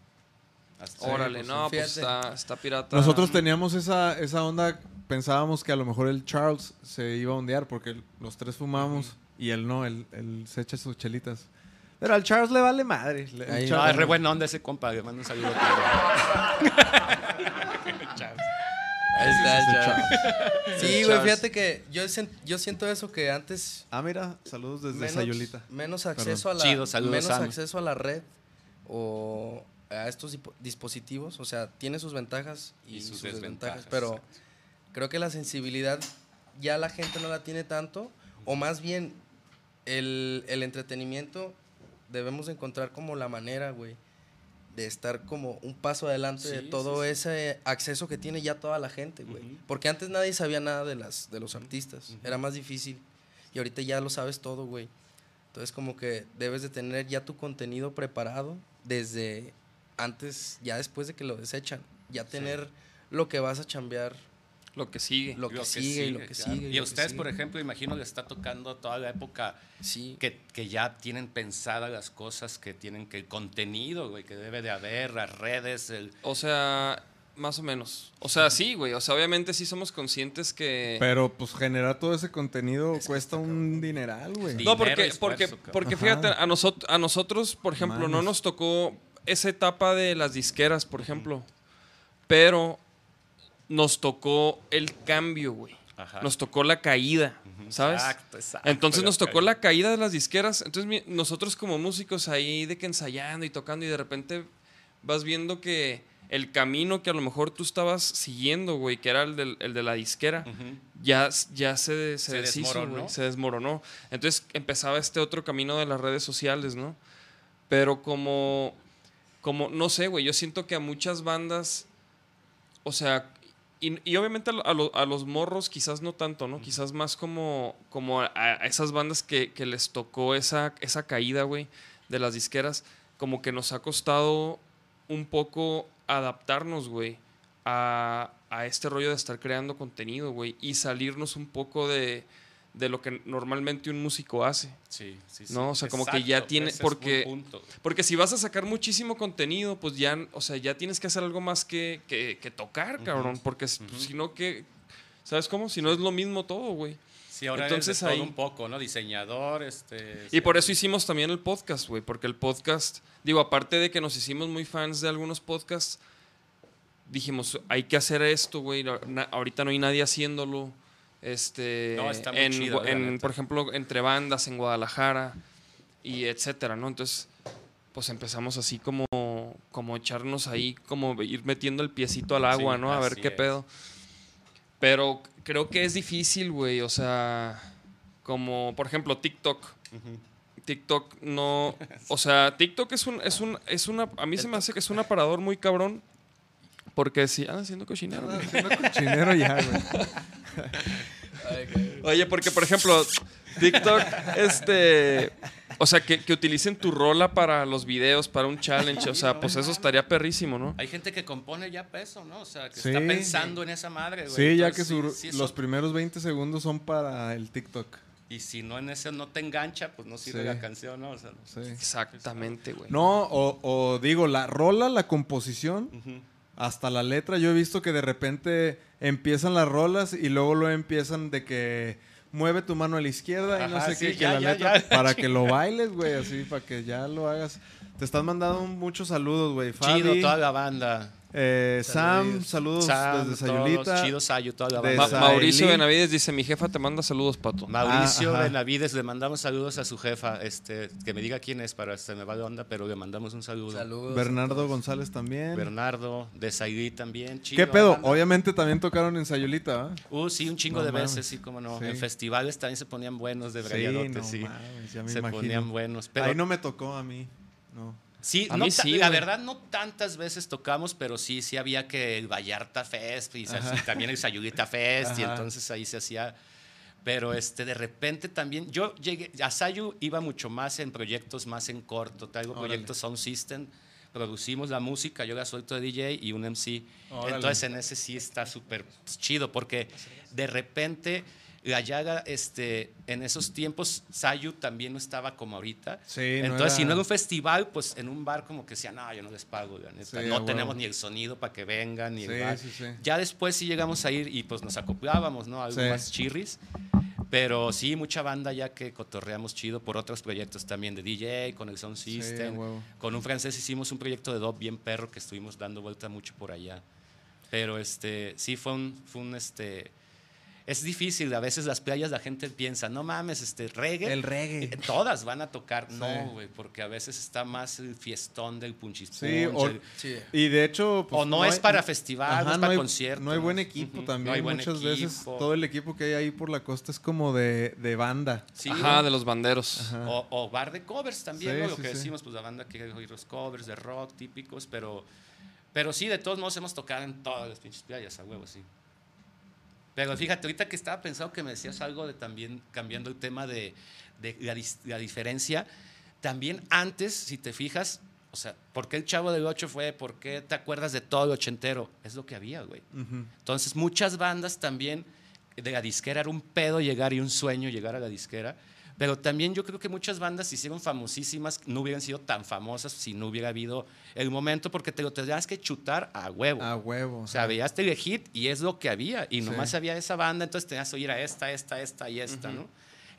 Hasta- Órale, pues, no, pues fíjate. está, está pirata. Nosotros teníamos esa, esa onda, pensábamos que a lo mejor el Charles se iba a ondear porque los tres fumamos y él no, él, él se echa sus chelitas. Pero al Charles le vale madre. Le- el Ahí. No, es re buena onda ese compa, le mando un saludo. Ahí está, Charles. Sí, güey, fíjate que yo, yo siento eso que antes Ah, mira, saludos desde menos, Sayulita. menos acceso a la Chido, saludos, menos Sam. acceso a la red o a estos dispositivos, o sea, tiene sus ventajas y, Y sus sus, desventajas, desventajas, pero exacto. creo que la sensibilidad ya la gente no la tiene tanto o más bien el, el entretenimiento debemos encontrar como la manera, güey, de estar como un paso adelante de todo sí, sí. ese acceso que tiene ya toda la gente, güey. Porque antes nadie sabía nada de las de los artistas, era más difícil. Y ahorita ya lo sabes todo, güey. Entonces como que debes de tener ya tu contenido preparado desde antes, ya después de que lo desechan, ya tener lo que vas a chambear, Lo que sigue. lo que sigue y lo que claro. sigue. Y a ustedes, por ejemplo, imagino que está tocando toda la época Sí. que, que ya tienen pensadas las cosas que tienen que el contenido, güey, que debe de haber, las redes, el O sea, más o menos. O sea, sí, güey. O sea, obviamente sí somos conscientes que... Pero pues generar todo ese contenido Es cuesta un dineral, güey. No, porque, porque, cabrón. porque Ajá. fíjate, a, nosot- a nosotros, por ejemplo, no nos tocó esa etapa de las disqueras, por ejemplo. Pero nos tocó el cambio, güey. Ajá. Nos tocó la caída, ¿sabes? Exacto, exacto. Entonces nos tocó la caída de las disqueras. Entonces nosotros como músicos ahí de que ensayando y tocando y de repente vas viendo que el camino que a lo mejor tú estabas siguiendo, güey, que era el, del- el de la disquera, ya, ya se, se, Se deshizo, desmoronó. güey, se desmoronó. Entonces empezaba este otro camino de las redes sociales, ¿no? Pero como, como no sé, güey, yo siento que a muchas bandas, o sea, y, y obviamente a, lo- a lo- a los morros quizás no tanto, ¿no? Quizás más como, como a, a esas bandas que, que les tocó esa, esa caída, güey, de las disqueras, como que nos ha costado un poco adaptarnos, güey, a, a este rollo de estar creando contenido, güey, y salirnos un poco de, de lo que normalmente un músico hace. Sí, sí, sí. No, o sea, como que ya tiene- porque-. Porque si vas a sacar muchísimo contenido, pues ya, o sea, ya tienes que hacer algo más que, que, que tocar, cabrón. Porque pues, si no, que. ¿Sabes cómo? Si no es lo mismo todo, güey. Sí, ahora Entonces ahí- un poco, ¿no? Diseñador, este... Y por eso hicimos también el podcast, güey. Porque el podcast, digo, aparte de que nos hicimos muy fans de algunos podcasts, dijimos, hay que hacer esto, güey. ahorita no hay nadie haciéndolo. Este, No, está muy en, chido, por ejemplo, entre bandas en Guadalajara y etcétera, ¿no? Entonces, pues empezamos así como, como echarnos ahí, como ir metiendo el piecito al agua, Sí, ¿no? A ver qué es. pedo. Pero creo que es difícil, güey. O sea, como, por ejemplo, TikTok. TikTok no. O sea, TikTok es un, es un, es una. A mí se me hace que es un aparador muy cabrón. Porque si andan haciendo cochinero. Haciendo cochinero ya, güey. Oye, porque por ejemplo, TikTok, este. O sea, que, que utilicen tu rola para los videos, para un challenge. O sea, pues eso estaría perrísimo, ¿no? Hay gente que compone ya peso, ¿no? O sea, que Sí. está pensando en esa madre, güey. Sí, ya que su- sí, sí, los primeros 20 segundos son para el TikTok. Y si no en ese no te engancha, pues no sirve Sí. la canción, ¿no? O sea, Sí. Exactamente, güey. No, o, o digo, la rola, la composición, ujú. Hasta la letra. Yo he visto que de repente empiezan las rolas y luego lo empiezan de que mueve tu mano a la izquierda y no sé sí, qué, que la ya, letra ya. para que lo bailes, güey, así, para que ya lo hagas. Te están mandando muchos saludos, güey. Chido toda la banda. Eh, Sam, saludos Sam, desde Sayulita. Chido Sayu, toda la Ma- Mauricio. Benavides dice: Mi jefa te manda saludos, pato. Mauricio Ah. Benavides, le mandamos saludos a su jefa, este, que me diga quién es para se me va de onda, pero le mandamos un saludo. Saludos. Bernardo. González también. Bernardo, de Saidí también, chido. ¿Qué pedo? banda. Obviamente también tocaron en Sayulita, ¿va? Uh, sí, un chingo No de mames. veces, sí, como no. Sí. En festivales también se ponían buenos de Sí, brayadotes, no sí. mames, ya me se imagino. ponían buenos. Pero Ahí no me tocó a mí. No. Sí, A no sí, la verdad no tantas veces tocamos, pero sí, sí había que el Vallarta Fest y, Ajá. también el Sayulita Fest y entonces ahí se hacía. Pero este, de repente también, yo llegué, a Sayu iba mucho más en proyectos más en corto, traigo Órale. proyectos Sound System, producimos la música, yo la suelto de DJ y un MC. Órale. Entonces en ese sí está súper chido porque de repente la llaga, este, en esos tiempos, Sayu también no estaba como ahorita. Sí, no Entonces, si no era un festival, pues en un bar como que decía, no, yo no les pago, la neta. Sí, a no tenemos ni el sonido para que vengan, ni el Sí, bar. sí. Ya después sí llegamos a ir y pues nos acoplábamos, ¿no? Algo más chirris. Pero sí, mucha banda ya que cotorreamos chido por otros proyectos también de DJ, con el Sound Sí, System. huevo. con un francés hicimos un proyecto de dub bien perro que estuvimos dando vuelta mucho por allá. Pero este, sí fue un, fue un este, es difícil, a veces las playas la gente piensa, no mames, este reggae. El reggae. eh, Todas van a tocar, Sí. no, güey, porque a veces está más el fiestón del punchis Sí, punch, o, el- Sí. y de hecho... pues, o no, es hay- para festival, no es para hay, concierto. No hay buen equipo también. no hay buen Muchas veces todo el equipo que hay ahí por la costa es como de, de banda. Sí, Ajá, de los banderos. O, o bar de covers también, Sí, ¿no? Lo sí, que sí. decimos, pues la banda quiere oír los covers de rock típicos, pero, pero sí, de todos modos hemos tocado en todas las pinches playas, a huevo, sí. Pero fíjate, ahorita que estaba pensando que me decías algo de también, cambiando el tema de, de la, diferencia, también antes, si te fijas, o sea, ¿por qué el Chavo del Ocho fue? ¿Por qué te acuerdas de todo el ochentero? Es lo que había, güey. Entonces, muchas bandas también de la disquera era un pedo llegar y un sueño llegar a la disquera. Pero también yo creo que muchas bandas se hicieron famosísimas, no hubieran sido tan famosas si no hubiera habido el momento, porque te lo tendrías que chutar a huevo. A huevo. O sea, veías Telehit y es lo que había. Y Sí. nomás había esa banda, entonces tenías que oír a esta, esta, esta y esta, ¿no?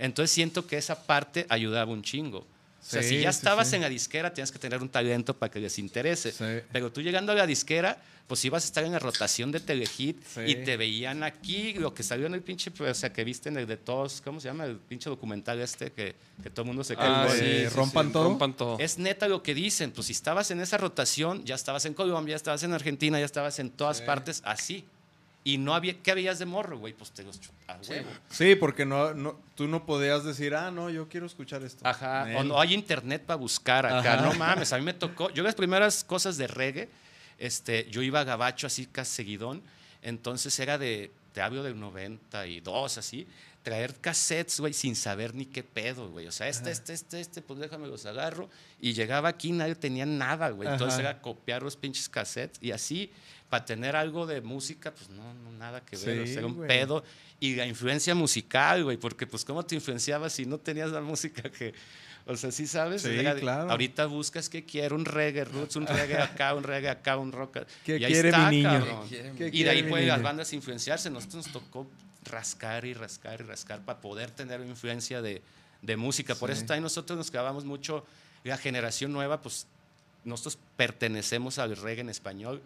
Entonces siento que esa parte ayudaba un chingo. O sea, Sí, si ya sí, estabas sí. en la disquera, tienes que tener un talento para que les interese. Sí. Pero tú llegando a la disquera, pues ibas a estar en la rotación de Telehit Sí. y te veían aquí, lo que salió en el pinche, pues, o sea, que viste en el de todos, ¿cómo se llama? El pinche documental este que, que todo el mundo se Ah, sí, sí, Rompan sí, Todo. Rompan todo. es neta lo que dicen. Pues si estabas en esa rotación, ya estabas en Colombia, ya estabas en Argentina, ya estabas en todas Sí. partes así. Y no había, ¿qué habías de morro, güey? Pues te los a huevo. Sí, porque no, no, tú no podías decir, ah, no, yo quiero escuchar esto. Ajá. Nel. O no hay internet para buscar acá. Ajá. No mames, a mí me tocó. Yo las primeras cosas de reggae, este, yo iba a Gabacho así casi seguidón. Entonces era de, te hablo del 92, así. Traer cassettes, güey, sin saber ni qué pedo, güey. O sea, este, este, este, este, pues déjame los agarro. Y llegaba aquí, nadie tenía nada, güey. Entonces Ajá. era copiar los pinches cassettes. Y así, para tener algo de música, pues no, no nada que ver. o Sí, sea, era un güey. pedo. Y la influencia musical, güey, porque pues cómo te influenciabas si no tenías la música que... O sea, sí sabes. Sí, Era de- claro. Ahorita buscas que quiero un reggae roots, un reggae acá, un reggae acá, un rock. ¿Qué y ahí quiere está, mi niño? cabrón. ¿Qué quiere mi ¿Qué Y de ahí pueden las bandas influenciarse. Nosotros nos tocó rascar y rascar y rascar para poder tener influencia de, de música. Por Sí. eso también nosotros nos clavamos mucho, la generación nueva, pues nosotros pertenecemos al reggae en español,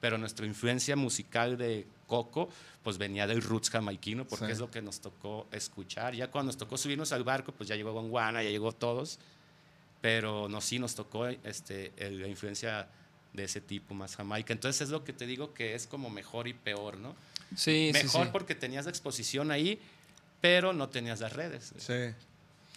pero nuestra influencia musical de Coco, pues venía del roots jamaiquino, porque Sí. es lo que nos tocó escuchar. Ya cuando nos tocó subirnos al barco, pues ya llegó Gonguana, ya llegó todos, pero no, sí nos tocó este, el- la influencia de ese tipo más jamaica. Entonces es lo que te digo que es como mejor y peor, ¿no? Sí, mejor sí. porque tenías la exposición ahí, pero no tenías las redes. Sí.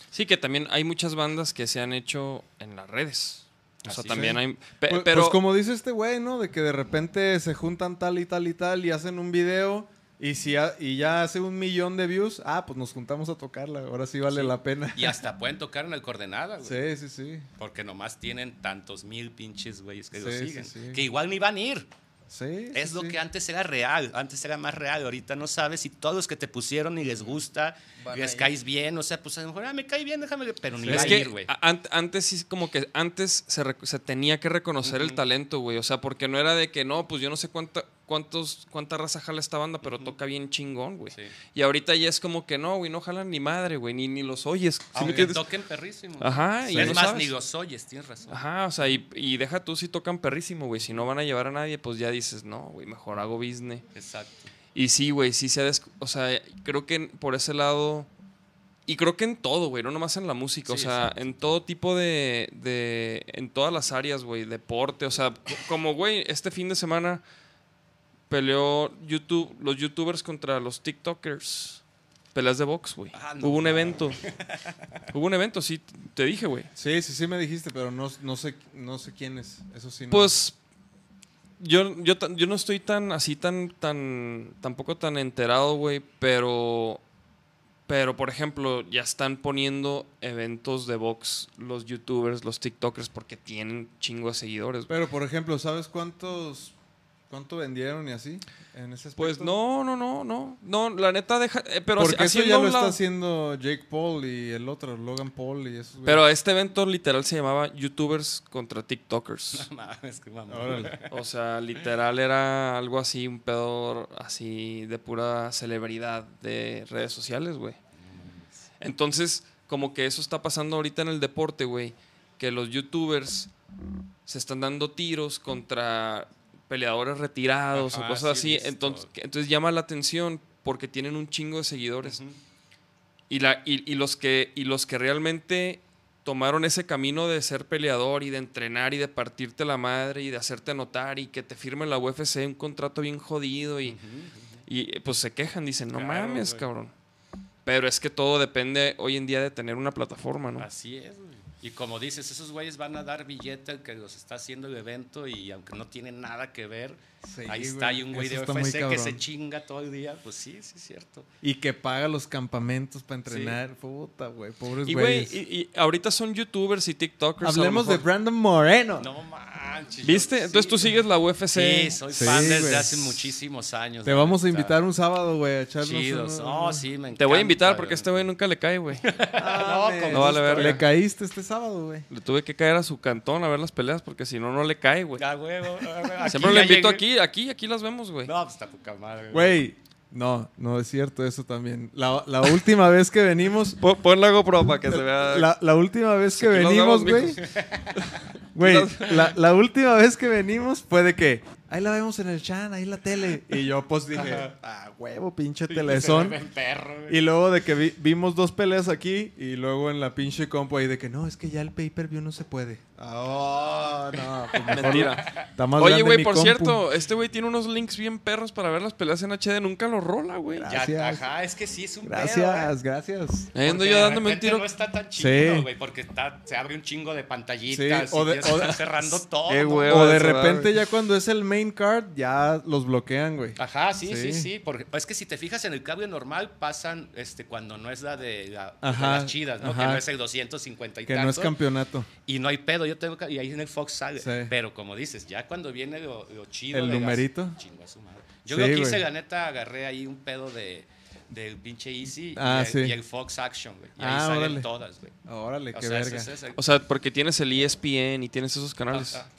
Sí, que también hay muchas bandas que se han hecho en las redes. O sea, Así también hay. pe- Pues, pero. pues como dice este güey, ¿no? De que de repente se juntan tal y tal y tal y hacen un video y, si ha- y ya hace un millón de views, ah, pues nos juntamos a tocarla, ahora sí vale Sí. la pena. Y hasta pueden tocar en el coordenada, güey. Sí, sí, sí. Porque nomás tienen tantos mil pinches güeyes que lo Sí, sí, siguen. sí. Que igual ni van a ir. Sí, Es sí, lo sí. que antes era real. Antes era más real. Ahorita no sabes si todos los que te pusieron ni les gusta, Van les caes bien. O sea, pues a lo mejor, ah, me cae bien, déjame. Pero ni va es a que ir, güey. antes sí, como que antes se, tenía que reconocer el talento, güey. O sea, porque no era de que no, pues yo no sé cuánta, cuántos, cuánta raza jala esta banda, pero toca bien chingón, güey. Sí. Y ahorita ya es como que no, güey, no jalan ni madre, güey, ni, ni los oyes. ¿sí Aunque toquen perrísimo. Ajá, y es no más, sabes. ni los oyes, tienes razón. Ajá, o sea, y, y deja tú si tocan perrísimo, güey. Si no van a llevar a nadie, pues ya dices, no, güey, mejor hago business. Exacto. Y sí, güey, sí se ha... O sea, creo que por ese lado... Y creo que en todo, güey, no nomás en la música, o Sí, sea, exacto. en todo tipo de, de... En todas las áreas, güey, deporte, o sea, como, güey, este fin de semana peleó YouTube, los youtubers contra los TikTokers. Peleas de box, güey. Ah, no Hubo un evento. Hubo un evento, sí, te dije, güey. Sí, sí, sí me dijiste, pero no, no sé, no sé quién es. Eso sí no. Pues yo, yo, yo no estoy tan así, tan, tan, tampoco tan enterado, güey, pero, pero por ejemplo, ya están poniendo eventos de box los youtubers, los tiktokers, porque tienen chingo de seguidores. güey. Pero por ejemplo, ¿sabes cuántos cuánto vendieron y así en ese aspecto? Pues no, no, no, no, no, la neta deja, eh, pero Porque así- eso ya lo está haciendo Jake Paul y el otro, Logan Paul y güeyes. Pero este evento literal se llamaba youtubers contra tiktokers. No mames, qué mamón. Órale. O sea, literal era algo así, un pedo así de pura celebridad de redes sociales, güey. Entonces, como que eso está pasando ahorita en el deporte, güey. Que los youtubers se están dando tiros contra peleadores retirados Ajá, o cosas sí así. Entonces, entonces llama la atención porque tienen un chingo de seguidores. Y, la, y, y los que, y los que realmente tomaron ese camino de ser peleador y de entrenar y de partirte la madre y de hacerte notar y que te firmen la UFC un contrato bien jodido y, y pues se quejan, dicen, no Claro, mames, cabrón. Pero es que todo depende hoy en día de tener una plataforma, ¿no? Así es, güey. Y como dices, esos güeyes van a dar billete al que los está haciendo el evento y aunque no tienen nada que ver, Sí, ahí güey, está, hay un güey de UFC que se chinga todo el día. Pues sí, sí es cierto. Y que paga los campamentos para entrenar. Puta, güey. Pobres Y, güey, güeyes. y, y ahorita son youtubers y TikTokers. Hablemos de. Brandon Moreno. No manches. ¿Viste? yo- Entonces tú sigues la UFC. Sí, soy Sí, fan desde güey. hace muchísimos años. Te vamos a invitar un sábado, güey, a echarnos Chidos. uno- No, sí, me Te voy a invitar encanta, porque este güey nunca le cae, güey. Ah, No, con No vale verga. Le caíste este sábado, güey. Le tuve que caer a su cantón a ver las peleas porque si no, no le cae, güey. Ah. Aquí Siempre lo ya invito llegué. Aquí, aquí, aquí las vemos, güey. No, pues está poca madre. Güey, no, no es cierto eso también. La, la última vez que venimos, Pon, pon la GoPro para que se vea. la, la última vez que venimos, vemos, güey. Güey, la, la última vez que venimos fue de que, ahí la vemos en el chan, ahí en la tele. Y yo pues dije, ah, huevo, pinche telezón. perro, güey. Y luego de que vi- vimos dos peleas aquí y luego en la pinche compu ahí de que no, es que ya el pay-per-view no se puede. Ah, no, pues Mentira. Está más Oye, güey, por compu. cierto, este güey tiene unos links bien perros para ver las peleas en HD. Nunca los rola, güey. Ajá, es que sí es un Gracias, pedo, ¿eh? gracias. Ahí ando yo dándome un tiro. No está tan Sí. chido, güey, porque está, se abre un chingo de pantallitas Sí, o y de- o de- cerrando todo. Eh. O de repente ya cuando es el main card ya los bloquean, güey. Ajá, sí, sí, Sí. sí, porque es que si te fijas en el cable normal pasan este cuando no es la de, la, de Ajá, las chidas, ¿no? Que no es el 250 y Que no es campeonato. y no hay pedo, yo tengo que- y ahí en el Fox sale. Sí. Pero como dices, ya cuando viene lo, lo chido El numerito. chingo a su madre. Yo Sí, lo que hice, la neta, agarré ahí un pedo de del pinche Easy Ah, y, el, sí. y el Fox Action, güey. Y ahí Ah, salen órale. todas, güey. Órale, O qué sea, verga. ese es el- O sea, porque tienes el ESPN y tienes esos canales. Ajá.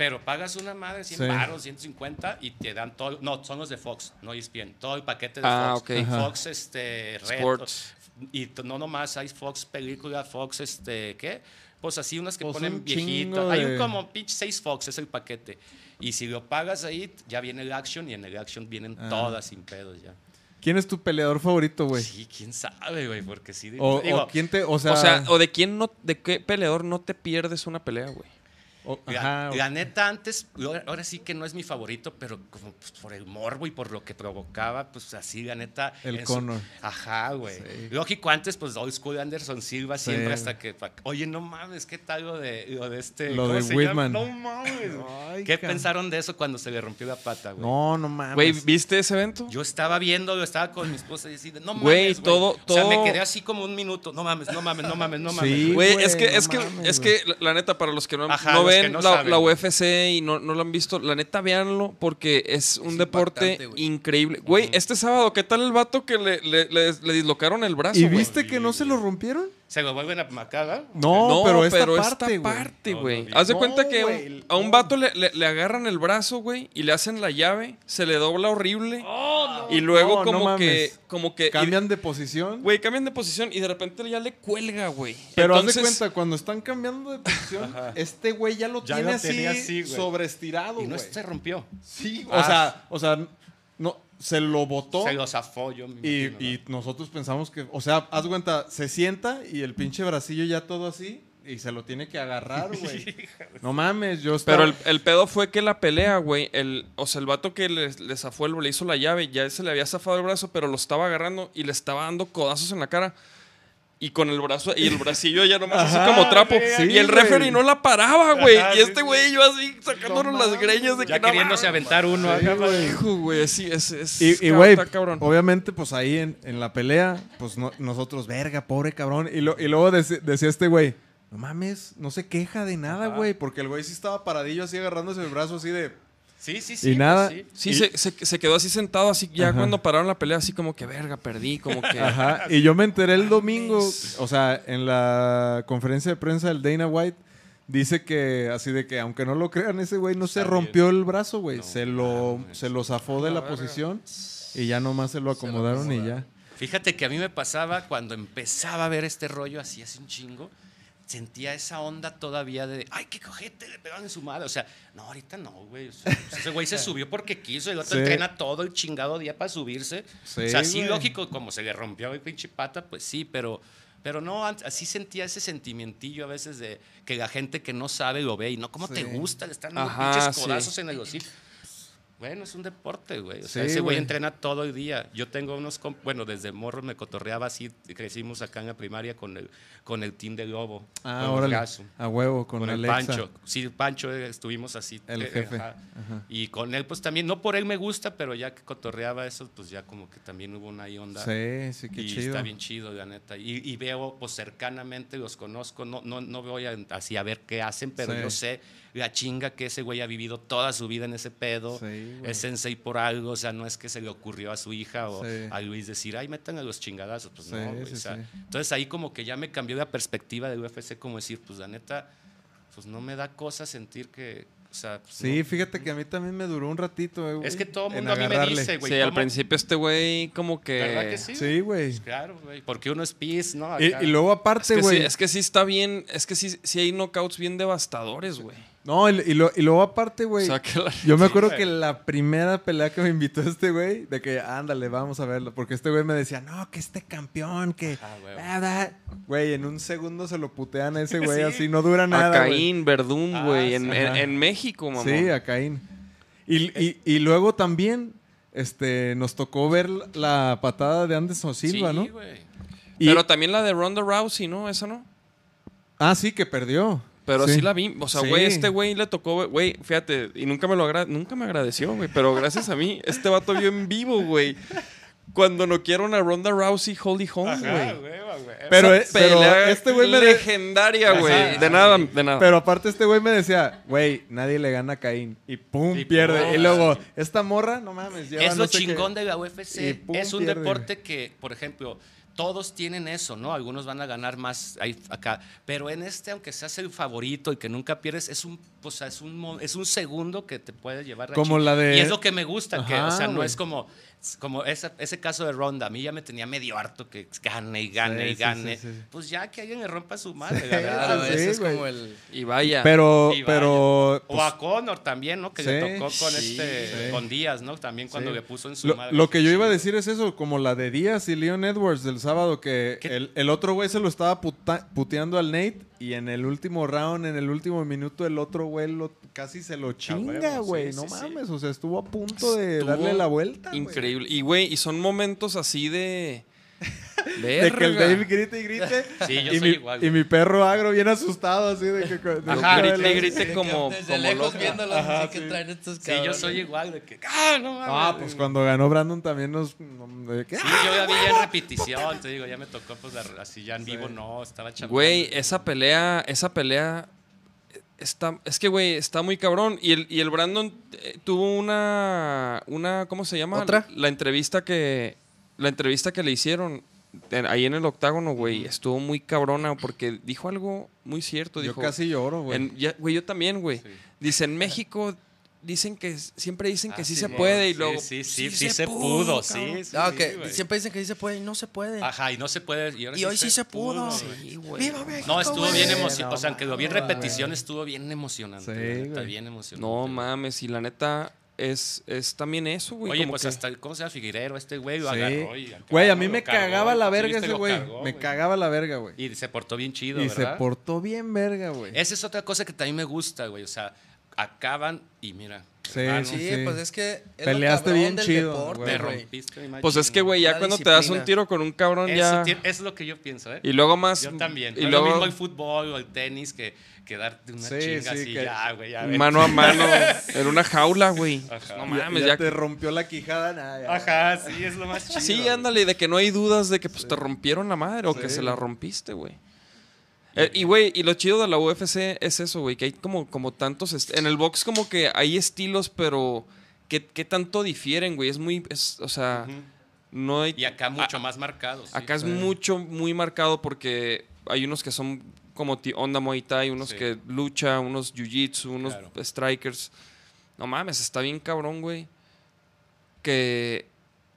Pero pagas una madre 100 Sí. baros, 150 y te dan todo. No, son los de Fox, no ESPN. Todo el paquete de Ah, Fox. ok. Ajá. Fox, este, Red. Sports. Y no nomás hay Fox película, Fox, este, ¿qué? Pues así unas que Pues ponen un viejitas. Hay un como pinche 6 Fox, es el paquete. Y si lo pagas ahí, ya viene el Action y en el Action vienen Ah. todas sin pedos ya. ¿Quién es tu peleador favorito, güey? Sí, quién sabe, güey, porque sí. O, digo, o quién te, o sea, o sea, o de quién no, de qué peleador no te pierdes una pelea, güey. O- La, ajá, la neta, antes, ahora, sí que no es mi favorito, pero como pues, por el morbo y por lo que provocaba, pues así, la neta. El Conor. Ajá, güey. Sí. Lógico, antes, pues Old School Anderson Silva Sí. siempre hasta que. Oye, no mames, ¿qué tal lo de, lo de este. Lo ¿cómo de se Whitman. llama? No mames. Ay, ¿Qué pensaron de eso cuando se le rompió la pata, güey? No, no mames. Güey, ¿viste ese evento? Yo estaba viéndolo, estaba con mi esposa y decía, no mames. Güey, todo- O sea, me todo- quedé así como un minuto. No mames, no mames, no mames, no mames. Sí, Güey, es que, no es que, mames, es que, la, neta, para los que no, Ajá, no que ven no la, saben, la güey. UFC y no, no lo han visto, la neta, véanlo porque es un Es deporte güey. increíble. Güey, este sábado, ¿qué tal el vato que le, le, le- le dislocaron el brazo, ¿Y viste que no se lo rompieron? Se lo vuelven a macar, ¿verdad? No, pero esta parte, güey. parte, No, güey. no vi. Haz de No, cuenta que a un no. vato le, le- le agarran el brazo, güey, y le hacen la llave, se le dobla horrible. y luego Oh, No, no como que, mames. como que... y- Cambian de posición. Güey, cambian de posición y de repente ya le cuelga, güey. Pero haz de Entonces- cuenta, cuando están cambiando de posición, este güey ya lo Ya tiene lo así, tenía así, güey. sobreestirado, Y no se rompió. Sí, o Ah. sea, o sea, no, se lo botó. Se lo zafó yo. me Y, imagino, y nosotros pensamos que, o sea, haz cuenta, se sienta y el pinche bracillo ya todo así y se lo tiene que agarrar, güey. no mames, yo estaba... Pero el, el pedo fue que la pelea, güey, el, o sea, el vato que le, le zafó el, le hizo la llave, ya se le había zafado el brazo, pero lo estaba agarrando y le estaba dando codazos en la cara. Y con el brazo, y el bracillo ya nomás Ajá, así como trapo. sí, y el güey. referee no la paraba, güey. Ajá, y sí, este sí. güey, yo así sacándonos No las greñas de Ya que queriéndose aventar uno. Sí, acá, güey. Hijo, güey, sí, es. es Y, güey, está cabrón. obviamente, pues ahí en, en la pelea, pues no- nosotros, verga, pobre cabrón. Y, lo- y luego decía este güey, no mames, no se queja de nada, Ajá. güey. Porque el güey sí estaba paradillo así agarrándose el brazo así de... Sí, sí, sí. Y nada. pues sí. Sí, y- se, se, se quedó así sentado, así ya Ajá. cuando pararon la pelea, así como que verga, perdí, como que. Ajá. Y yo me enteré el domingo, o sea, en la conferencia de prensa del Dana White, dice que así de que, aunque no lo crean, ese güey no se rompió el brazo, güey. No se lo, se lo zafó de la posición y ya nomás se lo acomodaron y ya. Fíjate que a mí me pasaba cuando empezaba a ver este rollo así hace un chingo, sentía esa onda todavía de, ay, qué cojete, le pegaban en su madre. O sea, no, ahorita no, güey. O sea, pues ese güey se subió porque quiso, el otro Sí. entrena todo el chingado día para subirse. Sí, o sea, sí, güey. lógico, como se le rompió el pinche pata, pues sí, pero, pero no, así sentía ese sentimientillo a veces de que la gente que no sabe lo ve y no, ¿cómo te gusta? Le están dando Ajá, pinches codazos en el hocico. Bueno, es un deporte, güey. O sea, Sí, ese güey entrena todo el día. Yo tengo unos, bueno, desde morro me cotorreaba así, crecimos acá en la primaria con el, con el team de Lobo. Ah. Gaso, A huevo, con, con, el Alexa. Pancho. Sí, Pancho, eh, estuvimos así. El eh, jefe. ajá. Ajá. Y con él, pues también, no por él me gusta, pero ya que cotorreaba eso, pues ya como que también hubo una ahí onda. Sí, sí, qué y chido. está bien chido, la neta. Y, y veo, pues cercanamente, los conozco. No, no, no voy a- así a ver qué hacen, pero Sí. yo sé la chinga que ese güey ha vivido toda su vida en ese pedo. Sí, es sensei por algo, o sea, no es que se le ocurrió a su hija o Sí. a Luis decir, ay, metan a los chingadazos. Pues Sí, no, güey. sí, o sea, sí. Entonces ahí como que ya me cambió la perspectiva del UFC, como decir, pues la neta, pues no me da cosa sentir que, o sea, pues, Sí, no. fíjate que a mí también me duró un ratito, eh, güey. Es que todo el en mundo a mí me dice, güey. sí, al principio este güey como que... ¿Verdad que sí? Sí, güey. Pues claro, güey. Porque uno es pis, ¿no? Y, Acá. y luego Es aparte, que, sí, güey. es que sí está bien, es que sí, sí hay knockouts bien devastadores, güey. No, y, y lo- y luego aparte, O güey. Yo me acuerdo que la primera pelea que me invitó este güey, de que ándale, vamos a verlo. Porque este güey me decía, no, que este campeón, que. Ah, da". Güey, en un segundo se lo putean a ese güey, Sí. así no dura a nada. güey. Caín, Verdún, Ah, güey, sí. en, en- Ajá. en México, mamá. Sí, a Caín. Y, y- y luego también este, nos tocó ver la patada de Anderson Silva, sí, ¿no? Pero también la de Ronda Rousey, ¿no? Esa no. ah, sí, que perdió. Pero sí, la vi. O sea, Sí. güey, este güey le tocó, güey, fíjate, y nunca me lo agra- nunca me agradeció, güey. Pero gracias a mí, este vato vio en vivo, güey. Cuando no quiero a Ronda Rousey, Holy Home, Ajá, güey. Pero, Esa eh, pero este güey me... de- legendaria, güey. De nada, de nada. Pero aparte este güey me decía, güey, nadie le gana a Caín. Y pum, Y pierde. pum, y luego, esta morra, no mames, lleva es no lo qué- chingón de la UFC. Y pum, es un pierde. deporte que, por ejemplo, todos tienen eso, ¿no? Algunos van a ganar más ahí, acá. Pero en este, aunque seas el favorito y que nunca pierdes, es un, o sea, es un, es un segundo que te puede llevar Como la de- Y es lo que me gusta, que, o sea, no güey. es como, como esa- ese caso de Ronda. A mí ya me tenía medio harto que gane y gane Sí, y gane. sí, sí. Pues ya que alguien le rompa su madre, la Sí, verdad. Claro, sí, ese es como el... y vaya. Pero, Y vaya. pero... O pues, a Conor también, ¿no? Que le tocó con sí, este, sí. con Díaz, ¿no? También cuando Sí. le puso en su Lo, madre. lo que yo iba a decir es eso, como la de Díaz y Leon Edwards del sábado, que el, el otro güey se lo estaba puta- puteando al Nate y en el último round, en el último minuto, el otro güey lo- casi se lo chinga, güey. sí, no sí, sí. mames, o sea, estuvo a punto de Estuvo darle la vuelta. Increíble. Y, güey, y son momentos así de. De que el. Dave grite y grite. Sí, yo y, soy mi, igual. y mi perro agro bien asustado, así de que... de Ajá, grite y grite como, desde como lejos viéndolo, Ajá, así que traen estos Sí, yo cabrones. soy igual de que. ¡Ah, no mames! Ah, pues cuando ganó Brandon también nos... de que- Sí, yo ya vi ya en repetición, te digo, ya me tocó pues la- así ya en vivo, no, estaba chaval. Güey, esa pelea, esa pelea está, es que güey, está muy cabrón y el, y el Brandon eh, tuvo una una ¿cómo se llama? ¿Otra? La entrevista que la entrevista que le hicieron ahí en el octágono, güey, estuvo muy cabrona porque dijo algo muy cierto, Yo dijo casi lloro, güey. güey, yo también, güey. Sí. Dice, en México dicen que siempre dicen que Ah, sí, sí, se puede y sí, luego Sí, sí, sí, se pudo, sí. güey. siempre dicen que sí se puede y no se puede. Ajá, y no se puede. Y, ahora Y hoy sí se pudo. Sí, güey. ¡Viva México, No, estuvo güey! bien emocionante. No o sea, aunque lo vi en repetición, estuvo bien emocionante. Sí, neta, bien emocionante. No mames, y la neta es, es también eso, güey. Oye, como pues que- hasta, ¿cómo se llama Figueiro? Este güey lo Sí. agarró y Güey, a mí me cargó, cagaba la verga ese güey. cargó, Me cagaba la verga, güey. Y se portó bien chido, Y ¿verdad? se portó bien verga, güey. Esa es otra cosa que también me gusta, güey. O sea, acaban y mira. Sí, hermano, Sí, sí. pues es que es Peleaste bien del chido, deporte, güey. Te rompiste mi Pues es que, güey, ya La cuando te das un tiro con un cabrón, Eso, ya... eso es lo que yo pienso, ¿eh? Y luego más... Yo también. Y no luego lo mismo el fútbol o el tenis que, que darte una Sí, chinga sí, así, que- ya, güey. ya, mano a mano. Era una jaula, güey. Ajá. No mames, ya, ya... te rompió la quijada, nada. ya. Ajá, sí, es lo más chido. Sí, ándale, de que no hay dudas de que pues te rompieron la madre o que se la rompiste, güey. Eh, y, güey, y lo chido de la UFC es eso, güey, que hay como, como tantos... En el box como que hay estilos, pero... ¿Qué, qué tanto difieren, güey? Es muy... es- o sea, no hay... Y acá mucho a- más marcado. sí. Acá es mucho, muy marcado porque hay unos que son como ti- onda Muay Thai, unos Sí. que lucha, unos Jiu-Jitsu, unos Claro. strikers. No mames, está bien cabrón, güey. Que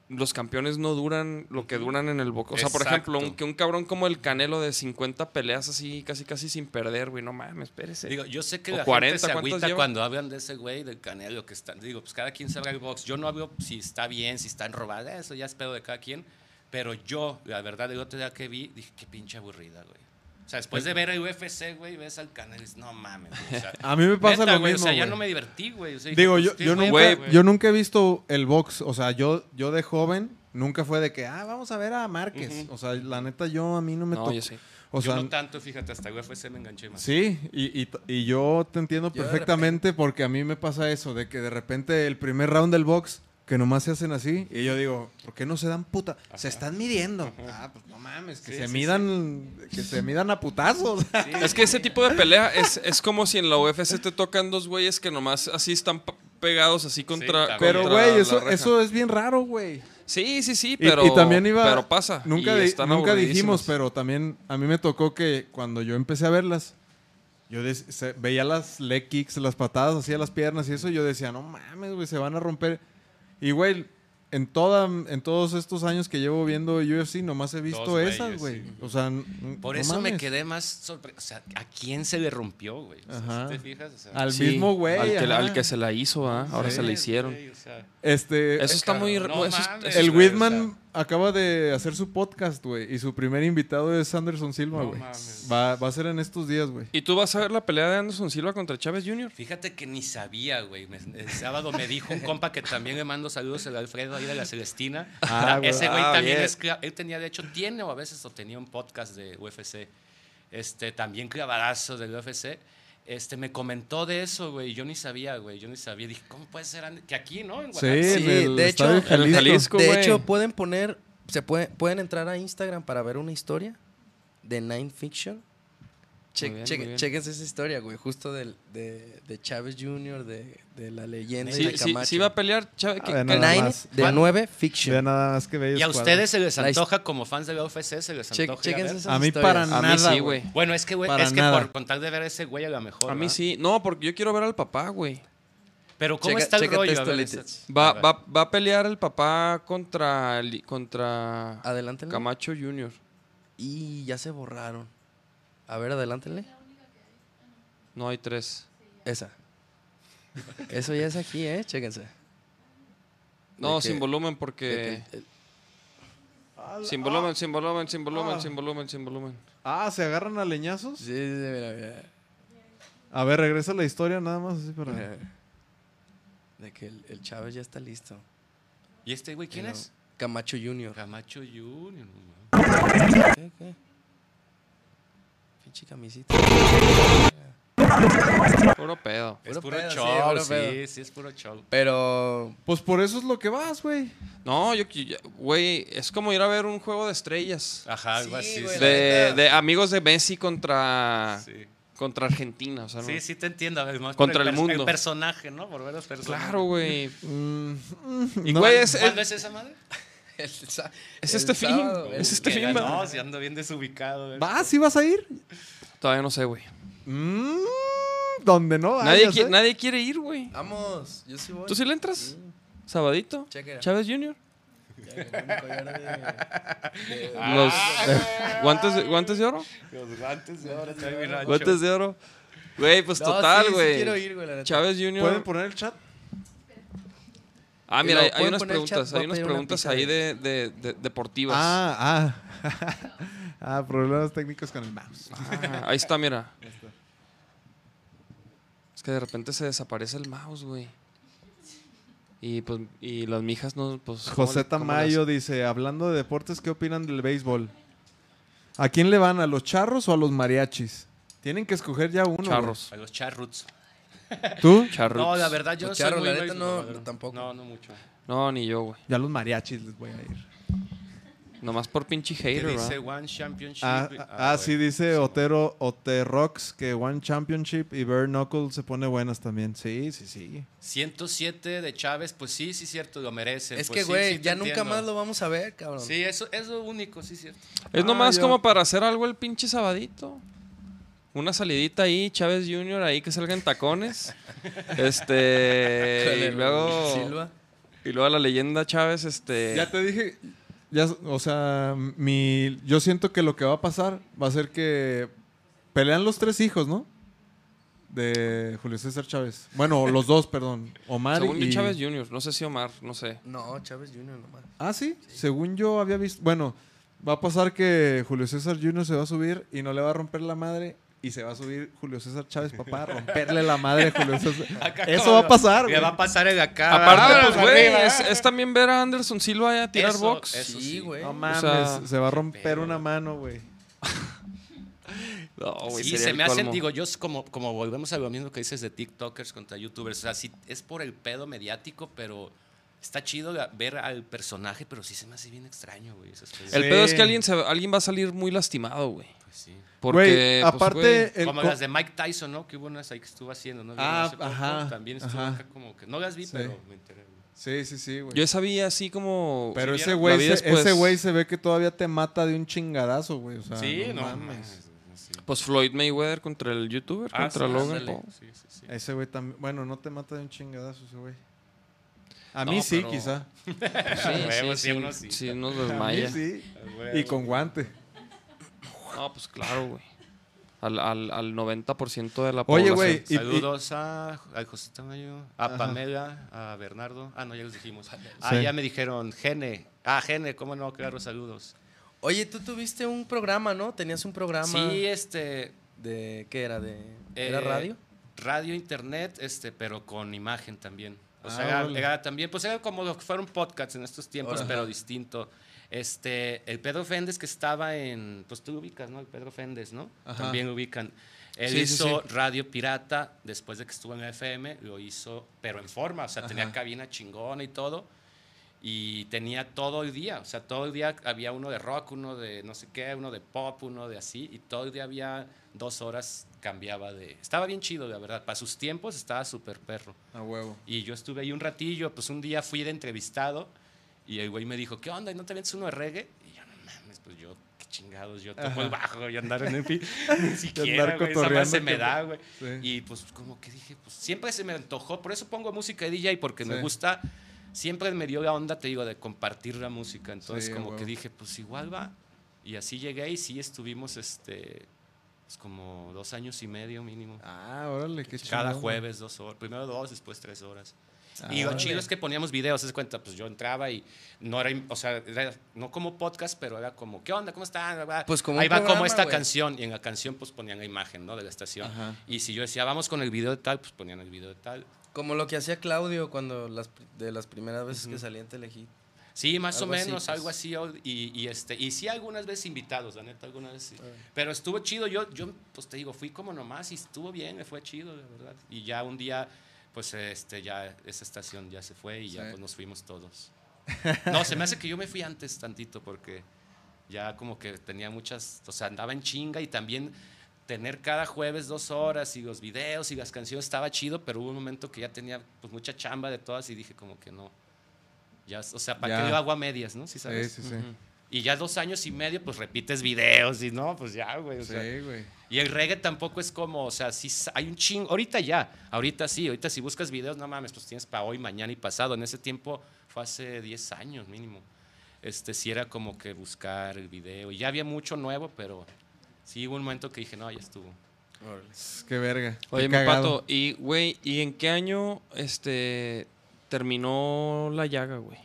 los campeones no duran lo que duran en el box. O sea, por ejemplo, un, que un cabrón como el Canelo de 50 peleas así, casi casi sin perder, güey. No mames, espérese. Digo, yo sé que O la 40, gente se ¿cuántos agüita cuando hablan de ese güey, del Canelo, que está. Digo, pues cada quien sabe el box. Yo no hablo si está bien, si está enrobada, eso ya es pedo de cada quien. Pero yo, la verdad, el otro día que vi, dije, qué pinche aburrida, güey. O sea, después de ver el UFC, güey, ves al Canelo y dices, no mames, güey. O sea, A mí me pasa neta, lo güey, mismo, O sea, ya güey. no me divertí, güey. O sea, Digo, pues, yo, yo, nunca, güey. yo nunca he visto el box. O sea, yo, yo de joven nunca fue de que, ah, vamos a ver a Márquez. O sea, la neta, yo a mí no me No, tocó. yo sí. O Yo sea, no tanto, fíjate, hasta UFC me enganché más. sí, y, y, y yo te entiendo Yo perfectamente porque a mí me pasa eso, de que de repente el primer round del box, que nomás se hacen así, y yo digo, ¿por qué no se dan puta? Se están midiendo. Ah, pues no mames, que Sí, se sí, midan, que se midan a putazos. Es que ese tipo de pelea es, es como si en la UFC te tocan dos güeyes que nomás así están pegados así contra. Pero, güey, eso, eso es bien raro, güey. Sí, sí, sí, pero. y, también iba. Pero pasa. Nunca, y di- están nunca dijimos, pero también a mí me tocó que cuando yo empecé a verlas, yo veía las leg kicks, las patadas así a las piernas y eso, y yo decía, no mames, güey, se van a romper. Y, güey, en, toda, en todos estos años que llevo viendo UFC, nomás he visto Dos esas, güey. sí. O sea, Por no eso me quedé más sorprendido. O sea, ¿a quién se le rompió, güey? O sea, Ajá. ¿sí ¿Te fijas? O sea, Al Sí, mismo güey. Al que, ajá. al que se la hizo, ¿ah? Ahora Sí, se la hicieron. güey, o sea, Este, Eso está muy. cabrón, no, no eso es- mames. eso el Whitman acaba de hacer su podcast, güey, y su primer invitado es Anderson Silva, No güey. mames. Va, va a ser en estos días, güey. ¿Y tú vas a ver la pelea de Anderson Silva contra Chávez Jr.? Fíjate que ni sabía, güey. El sábado me dijo un compa que también le mando saludos, el Alfredo ahí de la Celestina. Ah, güey. Ese güey Ah, también bien. es. Él tenía, de hecho, tiene o a veces o tenía un podcast de UFC. Este, también clavadazo del UFC. Este, me comentó de eso, güey. Yo ni sabía, güey. Yo ni sabía. Dije, ¿cómo puede ser Andy? que aquí, no? En Sí, Guadalajara. Sí, el de hecho- Jalisco. En Jalisco. De güey. hecho, pueden poner, se puede, pueden entrar a Instagram para ver una historia de Nine Fiction. Che- bien, chequense esa historia, güey, justo del, de, de Chávez Jr., de, de la leyenda y Sí, de sí, Camacho. sí va a pelear Chávez. A ¿qué- ver, Nine más. de ¿Cuál? 9 Fiction. Nada más que bellos Y a cuadros. ustedes se les La antoja como fans del UFC, se les Che- antoja. a chequense esas A mí historias. para A mí nada, sí, güey. Bueno, es que, güey, Para es que nada. por contar de ver a ese güey a lo mejor. A mí ¿verdad? sí. No, porque yo quiero ver al papá, güey. Pero ¿cómo Checa- está el rollo? A ver, Va, a ver. va, va a pelear el papá contra, contra. Camacho Jr. Y ya se borraron. A ver, adelántenle. No hay tres. Esa. Eso ya es aquí, ¿eh? Chéquense. No, sin volumen porque... que el- Sin volumen, sin volumen, sin volumen, Ah. sin volumen, sin volumen. Ah, ¿se agarran a leñazos? Sí, sí, sí, mira, mira. A ver, regresa la historia nada más así para... Mira. De que el, el Chávez ya está listo. ¿Y este güey quién Pero- es? Camacho Jr. Camacho Junior. ¿Qué? ¿Qué? Pinche camisita. Puro pedo. Es Puro puro pedo, sí, show, puro sí, pedo. sí, es puro show. Pero Pues por eso es lo que vas, güey. No, yo, güey, es como ir a ver un juego de estrellas. Ajá, Sí, algo así. güey, sí. la De, de amigos de Messi contra, Sí. contra Argentina. O sea, ¿no? Sí, sí te entiendo. Además, Contra el pers- mundo. El personaje, ¿no? Por ver los personajes. Claro, güey. Mm, Y, no, güey, es, ¿Cuándo es esa madre? El es el este fin. sábado, Es este fin, ¿verdad? si ando bien desubicado. ¿Vas? ¿Sí vas a ir? Todavía no sé, güey. Mm, donde no Nadie, qui- ¿eh? nadie quiere ir, güey. Vamos, yo sí voy. ¿Tú sí le entras? ¿Sabadito? Chequera. ¿Chávez Jr.? Los guantes, de, guantes de oro. Los guantes de rancho. Guantes de oro. Güey, pues No, total, sí, sí güey. quiero ir, güey. Chávez Jr. ¿Pueden poner el chat? Ah, mira, Lo hay, unas preguntas, chat, hay unas una preguntas ahí de- de, de- de- deportivas. Ah, ah. ah, problemas técnicos con el mouse. Ah, ahí está, mira. Es que de repente se desaparece el mouse, güey. Y pues, y las mijas no, pues. ¿cómo José Tamayo dice, hablando de deportes, ¿qué opinan del béisbol? ¿A quién le van? ¿A los charros o a los mariachis? Tienen que escoger ya uno. Charros. A los charruts. ¿Tú? No, la verdad, yo no soy muy la neta, béisbol, no, verdad. tampoco. No, no mucho. No, ni yo, güey. Ya los mariachis les voy a ir. Nomás por pinche ¿Qué hater, dice ¿verdad? One Championship? Ah, ah, sí, dice Otero, Oterox que One Championship y Bare Knuckle se pone buenas también. Sí, sí, sí. 107 de Chávez, pues sí, sí, cierto, lo merece. Es Pues que, sí, güey, sí te ya nunca entiendo. más lo vamos a ver, cabrón. Sí, eso es lo único, sí, cierto. Es Ah, nomás yo- como para hacer algo el pinche sabadito. Una salidita ahí, Chávez Jr. ahí que salga en tacones. Con este. y luego. Silva. Y luego la leyenda Chávez, este. Ya te dije, ya, o sea, mi, yo siento que lo que va a pasar va a ser que pelean los tres hijos, ¿no? De Julio César Chávez. Bueno, los dos, perdón. Omar Según y... yo, Chávez Jr., no sé si Omar, no sé. No, Chávez Jr. nomás. Ah, ¿sí? según yo había visto. Bueno, va a pasar que Julio César Jr. se va a subir y no le va a romper la madre. Y se va a subir Julio César Chávez, papá, a romperle la madre a Julio César. Acá Eso va a pasar, le güey. va a pasar en acá. Aparte, vámonos pues, güey, es, es también ver a Anderson Silva a tirar Eso, box. eso Sí, güey. No O mames, sea, se va a romper pero- una mano, güey. No, güey, sí, se el me hacen, digo, yo es como, como volvemos a lo mismo que dices de TikTokers contra YouTubers. O sea, sí, es por el pedo mediático, pero está chido ver al personaje, pero sí se me hace bien extraño, güey. El Sí. pedo es que alguien, se- alguien va a salir muy lastimado, güey. Sí. Porque, pues, aparte, güey, Como co- las de Mike Tyson, ¿no? Que hubo unas ahí que estuvo haciendo, ¿no? Ah, Hace poco, ajá, También estuvo ajá. acá como que... No las vi, Sí. pero me enteré. güey. Sí, sí, sí, güey. yo sabía así como... Pero ¿Sí ese güey, se, después. ese güey se ve que todavía te mata de un chingadazo, güey. O sea, sí, no, no, mames. mames. sí. Pues Floyd Mayweather contra el youtuber, Ah, contra sí, Logan. Paul. Sí, sí, sí. Ese güey también. Bueno, no te mata de un chingadazo ese güey. A No, mí sí, pero- quizá. Sí, sí, sí, sí, uno sí. sí, nos A mí desmaya. sí. Y con guante. No, pues claro, güey. Al, al, al 90% de la Oye, población. güey, y- Saludos a, a José Tamayo, a Ajá. Pamela, a Bernardo. Ah, no, ya los dijimos. Ah, Sí. ya me dijeron, Gene. Ah, Gene, cómo no, claro, saludos. Oye, tú tuviste un programa, ¿no? Tenías un programa. Sí, este. ¿De qué era? ¿De, ¿Era eh, radio? Radio, internet, este, pero con imagen también. O Ah, sea, era, órale. era también, pues era como lo que fueron podcasts en estos tiempos, Ajá. pero distinto. Este, el Pedro Féndez que estaba en, pues tú ubicas, ¿no? El Pedro Féndez, ¿no? Ajá. También lo ubican. Él Sí, hizo sí. Radio Pirata después de que estuvo en la FM, lo hizo, pero en forma, o sea, tenía Ajá. cabina chingona y todo. Y tenía todo el día, o sea, todo el día había uno de rock, uno de no sé qué, uno de pop, uno de así, y todo el día había dos horas, cambiaba de... Estaba bien chido, la verdad, para sus tiempos estaba súper perro. A huevo. Y yo estuve ahí un ratillo, pues un día fui de entrevistado y el güey me dijo, ¿qué onda? ¿Y no te vienes uno de reggae? Y yo, no mames, pues yo, qué chingados, yo toco Ajá. el bajo y andar en el pi- Ni siquiera, güey, esa cotorreando se me da, güey. Sí. Y pues como que dije, pues siempre se me antojó, por eso pongo música de DJ, porque me gusta, siempre me dio la onda, te digo, de compartir la música. Entonces Sí, como que dije, pues igual va. Y así llegué y sí estuvimos, este, pues como dos años y medio mínimo. Ah, órale, qué chido. Cada jueves, dos horas. Primero dos, después tres horas. Ah, y lo chido es que poníamos videos, ¿se cuenta? Pues yo entraba y no era, o sea, era no como podcast, pero era como, ¿qué onda? ¿Cómo están? Pues como Ahí va como programa, esta güey. canción. Y en la canción, pues ponían la imagen, ¿no? De la estación. Ajá. Y si yo decía, vamos con el video de tal, pues ponían el video de tal. Como lo que hacía Claudio cuando las, de las primeras veces que salía en Telehit. Sí, más Algo o así, menos, pues. algo así. o- Y, y, este, y sí, algunas veces invitados, la neta, algunas veces sí. Ah. Pero estuvo chido. Yo, yo, pues te digo, fui como nomás y estuvo bien, me fue chido, la verdad. Y ya un día, pues este, ya esa estación ya se fue y ya pues nos fuimos todos. No, se me hace que yo me fui antes tantito porque ya como que tenía muchas, o sea, andaba en chinga y también tener cada jueves dos horas y los videos y las canciones estaba chido, pero hubo un momento que ya tenía pues mucha chamba de todas y dije como que no. Ya, o sea, ¿para qué yo hago a medias, no? ¿Sí Sí, sabes? sí, sí. Y ya dos años y medio, pues repites videos y no, pues ya, güey. o sea. Sí, güey. Y el reggae tampoco es como, o sea, sí hay un chingo. Ahorita ya, ahorita sí, ahorita si buscas videos, no mames, pues tienes para hoy, mañana y pasado. En ese tiempo fue hace 10 años mínimo. Este sí era como que buscar el video. Y ya había mucho nuevo, pero sí hubo un momento que dije, no, ya estuvo. Qué verga. Qué Oye, mi pato, y güey, ¿y en qué año este terminó la llaga, güey?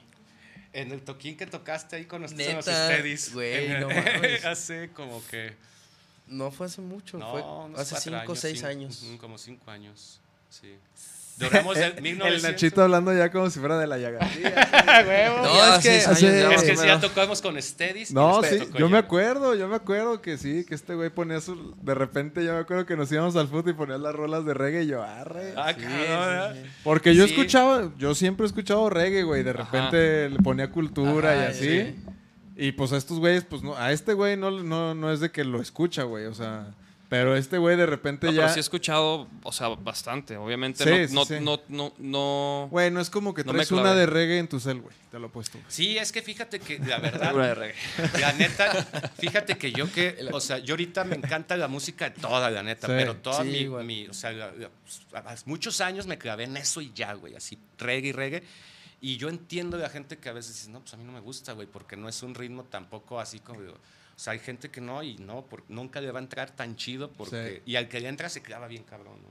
En el toquín que tocaste ahí con nosotros Neta, en los Steadies. güey, no mames. hace como que. No fue hace mucho, No, fue hace cuatro 5 o 6 cinco, años. Como 5 años, sí. Duramos El 1900. Nachito hablando ya como si fuera de la llaga. No, es que, Sí, Es que sí, ya tocamos con Steadies. y No, sí, tocó yo me acuerdo, yo me acuerdo que sí, que este güey ponía su... De repente yo me acuerdo que nos íbamos al fútbol y ponía las rolas de reggae y yo, arre. Ah, Sí, cabrón, sí, sí. Porque yo Sí. escuchaba, yo siempre he escuchado reggae, güey. De repente le ponía cultura Ajá, y así. sí. Y pues a estos güeyes, pues no, a este güey no, no, no es de que lo escucha, güey. O sea, pero este güey de repente No, ya. pero sí he escuchado, o sea, bastante. Obviamente Sí, no, sí, no, sí. no, no, no, Güey, no es como que No me traes una de reggae en tu cel, güey. Te lo he puesto. Sí, es que fíjate que la verdad, Una de reggae. la neta, fíjate que yo que, o sea, yo ahorita me encanta la música de toda, la neta, Sí. pero toda Sí, mi, mi- o sea, la- la- hace muchos años me clavé en eso y ya, güey, así reggae y reggae. Y yo entiendo de la gente que a veces dice, no, pues a mí no me gusta, güey, porque no es un ritmo tampoco así como... O sea, hay gente que no y no, porque nunca le va a entrar tan chido porque... Y al que le entra se clava bien cabrón, ¿no?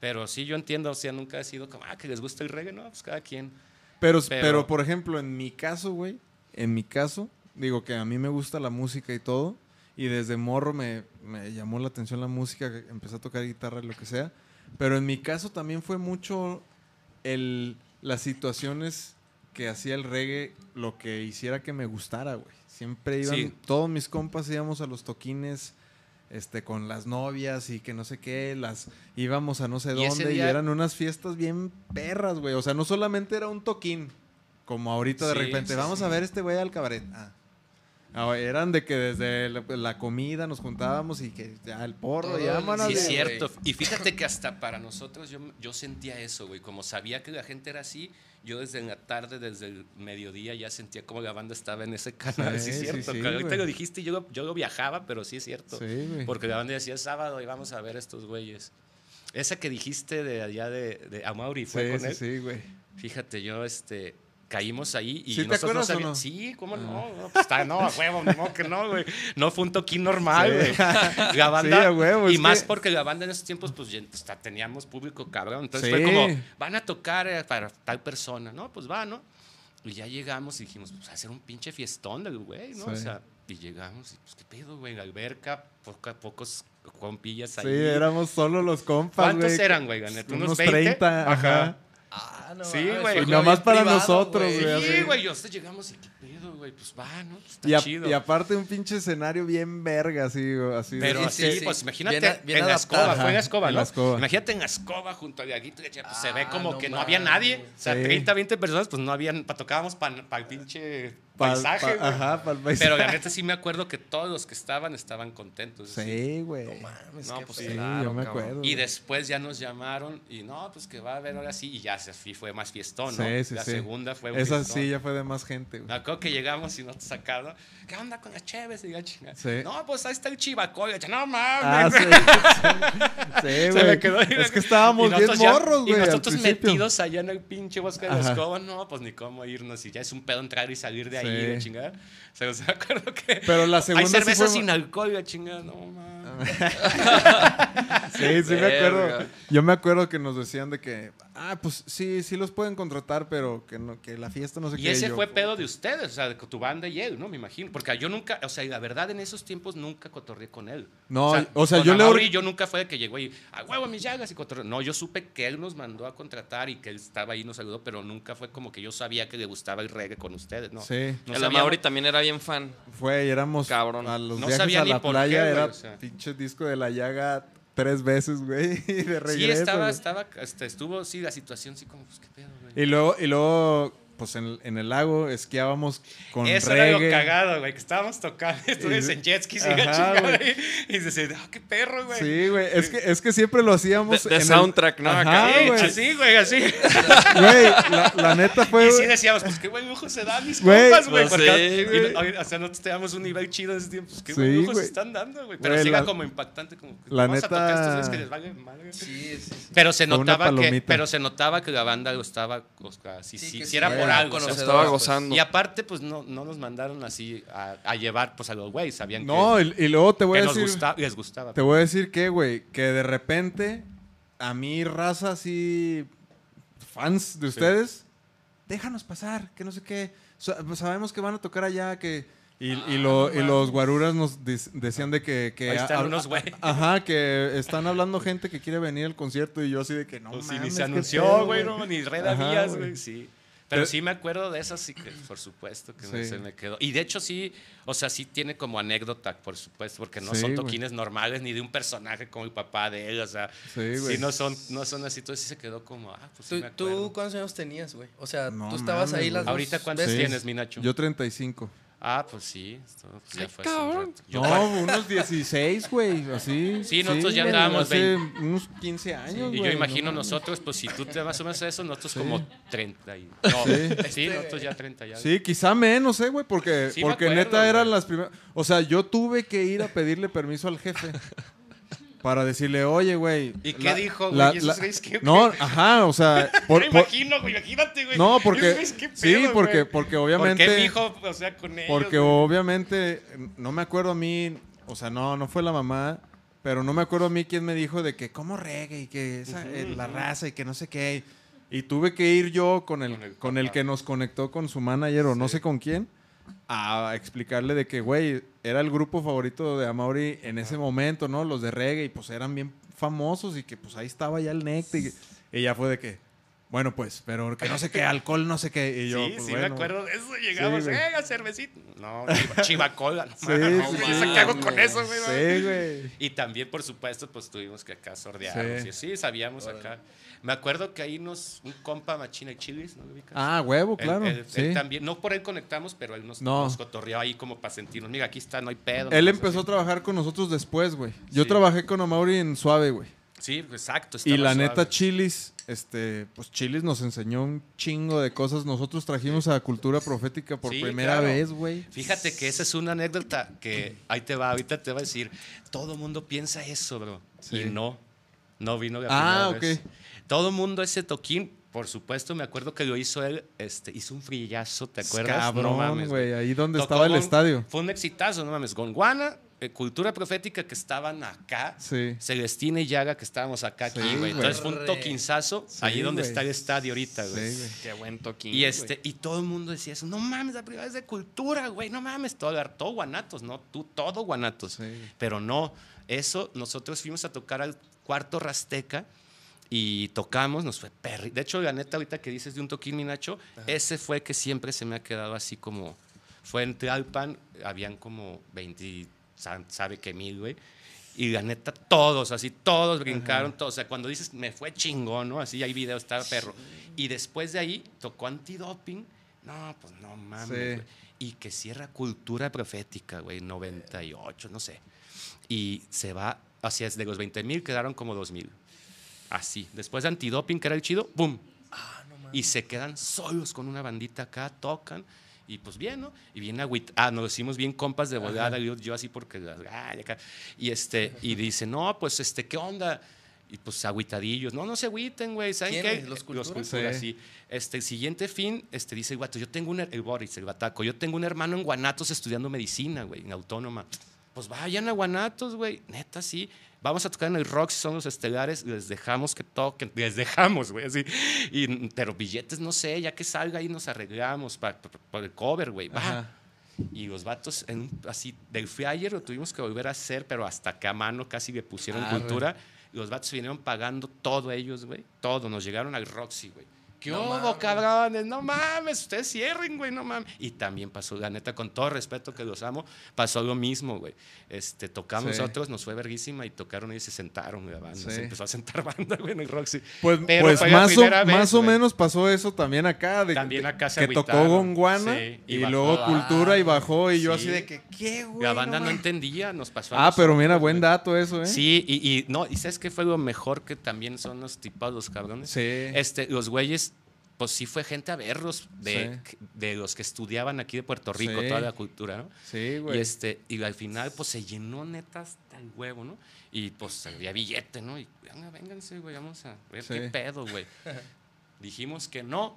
Pero sí, yo entiendo, o sea, nunca he sido como, ah, que les gusta el reggae, no, pues cada quien. Pero, Pero- pero, por ejemplo, en mi caso, güey, en mi caso, digo que a mí me gusta la música y todo, y desde morro me, me llamó la atención la música, empecé a tocar guitarra y lo que sea, pero en mi caso también fue mucho el, las situaciones que hacía el reggae lo que hiciera que me gustara, güey. Siempre iban, Sí. todos mis compas íbamos a los toquines este, con las novias y que no sé qué, las íbamos a no sé Y dónde y eran unas fiestas bien perras, güey. O sea, no solamente era un toquín, como ahorita de Sí, repente, sí, vamos a ver este güey al cabaret. Ah. Ah, eran de que desde la, la comida nos juntábamos y que ya el porro, ya, mano, Sí, de- cierto. Y fíjate que hasta para nosotros yo, yo sentía eso, güey. Como sabía que la gente era así, yo desde la tarde, desde el mediodía, ya sentía como la banda estaba en ese canal. Sí, Sí, es sí, cierto. sí, que ahorita güey. lo dijiste y yo, lo- yo lo viajaba, pero sí es cierto. Sí, güey. Porque la banda decía sábado y vamos a ver estos güeyes. Esa que dijiste de allá de, de Amauri fue Sí, con sí, él. sí, güey. Fíjate, yo este caímos ahí y ¿Sí nosotros no sabíamos. no? Sí, ¿cómo no? No, pues, está- no, a huevo, modo que no, güey. No fue un toquín normal, güey. La banda. Sí, a huevo, y más que- porque la banda en esos tiempos, pues ya hasta teníamos público cabrón. Entonces Sí. fue como, van a tocar eh, para tal persona, ¿no? Pues va, ¿no? Y ya llegamos y dijimos, pues a hacer un pinche fiestón del güey, ¿no? O Sí. sea, y llegamos y pues, ¿qué pedo, güey? La alberca, poco a pocos compillas ahí. Sí, éramos solo los compas, güey. ¿Cuántos eran, güey? Ganet? ¿Unos, Unos 20? 30, ajá. Ah, no Sí, güey. Y nomás para privado, nosotros, güey. güey. Sí, güey, nosotros llegamos y qué pedo, güey, pues va, ¿no? Pues está Y, a- chido. y aparte un pinche escenario bien verga, así, güey, así. Pero Sí, así, sí, sí. pues imagínate Bien a- bien en la escoba, fue en la escoba, en ¿no? la escoba. Imagínate en la escoba junto al Diaguito, pues se ve Ah, como no que no había nadie. mames. O sea, Sí. 30, 20 personas, pues no habían, pa- tocábamos para el pinche paisaje. pa- ajá, pa'l paisaje. Pero la neta sí me acuerdo que todos los que estaban estaban contentos. sí. Güey. No mames, No, pues Sí. Claro, yo me cabrón. acuerdo. Y después ya nos llamaron y no, pues que va a haber ahora sí. Y ya así fue más fiestón, ¿no? Sí, sí, la sí. segunda fue un Esa fiestón. sí ya fue de más gente, güey. Me acuerdo que llegamos y nos sacaron. ¿Qué onda con las cheves? Y la chingada. Sí. No, pues ahí está el chivacoy. No Ah, mames. sí. Sí, Se güey. me quedó ahí. Es que estábamos bien ya- morros, güey. Y nosotros metidos allá en el pinche bosque de Ajá. escoba, no, pues ni cómo irnos. Y ya es un pedo entrar y salir de ahí, Sí. la chingada. O sea, me acuerdo que. Pero la segunda Hay sí cerveza fue- sin alcohol, la chingada, no mames. Sí, sí me acuerdo. Yo me acuerdo que nos decían de que, ah, pues sí, sí los pueden contratar, pero que no, que la fiesta no sé Y qué. ese yo, fue pedo de ustedes, o sea, de tu banda y él, ¿no? Me imagino. Porque yo nunca, o sea, y la verdad, en esos tiempos nunca cotorreé con él. No, o sea, con yo le- Amaury yo nunca fue de que llegó y, a huevo, mis llagas y cotorreé. No, yo supe que él nos mandó a contratar y que él estaba ahí y nos saludó, pero nunca fue como que yo sabía que le gustaba el reggae con ustedes, ¿no? Sí. No el Amaury también era bien fan. Fue y éramos Cabrón. a los No viajes sabía a ni por playa, qué, era o sea. pinche disco de la llaga tres veces, güey, y de regreso. Sí, estaba, güey. estaba, estuvo, sí, la situación, sí, como, pues, qué pedo, güey. Y luego, y luego pues en, en el lago esquiábamos con Eso era reggae. lo cagado, güey, que estábamos tocando, estuvimos Y- en jet skis y Ajá, y se dice, ah, qué perro, güey. Sí, güey. Es que, es que siempre lo hacíamos. De- de en el- soundtrack, ¿no? Ajá, Acá. Sí, güey. así, güey, así. Güey, la, la neta fue. Y sí decíamos, pues qué buen lujo se dan mis Güey, compas, güey. pues porque- sí, güey. o sea, nosotros teníamos un nivel chido en ese tiempo. Pues qué Sí, buen lujo se están dando, güey. Pero era la- como impactante, como que la vamos a tocar estos neta- güeyes que les vale madre. Sí, sí, sí. Pero se notaba que, pero se notaba que la banda lo estaba, o sea, si, Sí, si- era era por algo. Estaba pues. gozando. y aparte, pues no, no nos mandaron así a, a llevar pues a los güeyes, sabían No, que, y, y luego te voy a decir. gusta- les gustaba. Te voy a decir que, güey, que de repente a mí, raza así, fans de ustedes, déjanos pasar, que no sé qué. Pues sabemos que van a tocar allá, que. Y, y lo- y los guaruras nos decían de que. que Ahí están a- unos güeyes. Ajá, que están hablando gente que quiere venir al concierto y yo así de que no. Pues sí, ni mames, se anunció, güey, no, ni red güey. güey, sí. Pero sí me acuerdo de eso, sí que por supuesto que Sí. se me quedó. Y de hecho sí, o sea, sí tiene como anécdota, por supuesto, porque no Sí, son toquines normales ni de un personaje como el papá de él, o sea, Sí, sí, güey. no son, no son así, entonces sí se quedó como, ah, pues sí ¿Tú, me tú acuerdo. cuántos años tenías, güey? O sea, No tú estabas mames, ahí las Ahorita cuántos veces? tienes, mi Nacho? Yo 35. Ah, pues sí, esto, pues, ya fue cabrón. Yo no, unos 16, güey, así. Sí, nosotros ya andábamos Hace unos 15 y años, yo güey, imagino no nosotros, pues si tú te más o menos a eso, nosotros Sí. como 30 y... No, sí, Sí. nosotros ya 30 ya. Sí, quizá menos, eh, güey, porque, Sí porque acuerdo, neta eran las primeras. O sea, yo tuve que ir a pedirle permiso al jefe. para decirle, oye, güey. ¿Y qué la- dijo, la- güey? ¿Esos la- qué- No, ajá, o sea. por- Me por- imagino, güey, imagínate, güey. no, porque. güeyes, ¿qué Sí, porque, güey? porque ¿Por obviamente. qué dijo, o sea, con ellos? Porque güey? obviamente, no me acuerdo a mí, o sea, no, no fue la mamá, pero no me acuerdo a mí quién me dijo de que cómo reggae y que esa, eh, la raza y que no sé qué. Y tuve que ir yo con el, Con el con el papá. que nos conectó con su manager o no sé con quién a explicarle de que, güey, era el grupo favorito de Amaury en ese momento, ¿no? Los de reggae y pues eran bien famosos y que pues ahí estaba ya el Necte y, ya fue de que, bueno, pues, pero que no sé qué, alcohol, no sé qué. Y yo, sí, pues, sí, bueno. me acuerdo de eso. Llegamos, Sí, eh, cervecita. No, chiva- chivacola. No, Sí, mames, sí. ¿qué hago con eso, güey? Sí, güey. Y también, por supuesto, pues tuvimos que acá sordearnos. Sí. Sí, sabíamos acá. Me acuerdo que ahí nos, un compa machina y chilis, ¿no lo ubicas? Ah, huevo, claro. él, sí. él también, no por él conectamos, pero él nos, No. nos cotorreó ahí como para sentirnos. Mira, aquí está, no hay pedo. Él no empezó a trabajar con nosotros después, güey. Yo trabajé con Amauri en Suave, güey. Sí, exacto. Y la neta. Chilis, este, pues Chilis nos enseñó un chingo de cosas. Nosotros trajimos a Cultura Profética por Sí, primera claro. vez, güey. Fíjate que esa es una anécdota que ahí te va, ahorita te va a decir, todo mundo piensa eso, bro. Sí. Y no, no vino la Ah, primera vez. ok. Todo mundo ese toquín, por supuesto, me acuerdo que lo hizo él, este, hizo un frillazo, ¿te acuerdas? Cabrón, no güey. Ahí donde Tocó estaba el con- estadio. Fue un exitazo, no mames. Gondwana, eh, Cultura Profética que estaban acá. Sí. Celestina y Llaga que estábamos acá Sí, aquí, güey. Entonces fue un toquinzazo Sí, ahí donde está el estadio ahorita, güey. Qué buen toquín. Y este, y todo el mundo decía eso, no mames, la primera vez de cultura, güey, no mames, todo, todo guanatos, ¿no? Tú, todo guanatos. Sí. Pero no, eso, nosotros fuimos a tocar al cuarto Rasteca y tocamos, nos fue perri. De hecho, la neta, ahorita que dices de un toquín, mi Nacho, ese fue que siempre se me ha quedado así como, fue en Tlalpan, habían como 20, sa- sabe qué mil, güey. Y la neta, todos, así, todos brincaron, todos. O sea, cuando dices, me fue chingón, ¿no? Así hay videos, estaba perro. Y después de ahí, tocó antidoping. No, pues no mames, Sí. Y que cierra cultura profética, güey, 98, no sé. Y se va, hacia de los 20 mil quedaron como 2 mil. Así. Después de antidoping, que era el chido, ¡pum! y se quedan solos con una bandita acá, tocan. Y pues bien, ¿no? Y bien agüit Ah, nos hicimos bien compas de volada, yo, yo así porque acá. Y este, y dice, no, pues este, ¿qué onda? Y pues agüitadillos. No, no se agüiten, güey. ¿Saben ¿Quiénes? qué? ¿Los Cultura? Cultura, Sí. sí. Este, el siguiente fin, este, dice el guato, yo tengo un, el Boris, el bataco, yo tengo un hermano en Guanatos estudiando medicina, güey, en autónoma. Pues vayan a Guanatos, güey. Neta, sí. Vamos a tocar en el rock, si son los estelares, les dejamos que toquen, les dejamos, güey, así. Y, pero billetes, no sé, ya que salga ahí nos arreglamos para el cover, güey. Va. Y los vatos, en un- así, del flyer lo tuvimos que volver a hacer, pero hasta que a mano casi le pusieron Arre. cultura. Y los vatos vinieron pagando todo ellos, güey. Todo. Nos llegaron al Roxy, güey. ¿Qué No hubo, cabrones? No mames, ustedes cierren, güey, no mames. Y también pasó, la neta, con todo respeto que los amo, pasó lo mismo, güey. Este, tocamos Sí. nosotros, nos fue verguísima y tocaron y se sentaron la banda. Sí. Se empezó a sentar banda, güey, en el Roxy. Pues, Pero pues más, o, primera vez, más o güey. menos pasó eso también acá. De, También de- acá se Que tocó Sí, y, y bajó. luego Cultura y bajó. Y yo Sí. así de que, ¿qué, güey? La banda no, mames". entendía, nos pasó a Ah, pero mira, buen dato eso, ¿eh? Sí, y, y no, y sabes qué fue lo mejor que también son los tipos, los cabrones. Sí. Este, los güeyes, pues sí fue gente a verlos de, de los que estudiaban aquí de Puerto Rico, Sí. toda la cultura, ¿no? Sí, Y güey. este, y al final, pues se llenó neta hasta el huevo, ¿no? Y pues había billete, ¿no? Y venga, vénganse, güey, vamos a ver Sí. qué pedo, güey. Dijimos que no,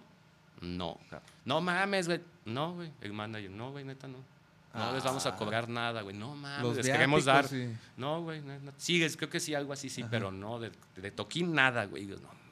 no. No mames, güey. No, güey. El manager, no, güey, neta, no. No les vamos a cobrar nada, güey. No mames, Los les queremos dar. y- No, güey. no, no. Sí, creo que sí, algo así, sí, pero no, de, de toquín nada, güey. Y yo, no mames.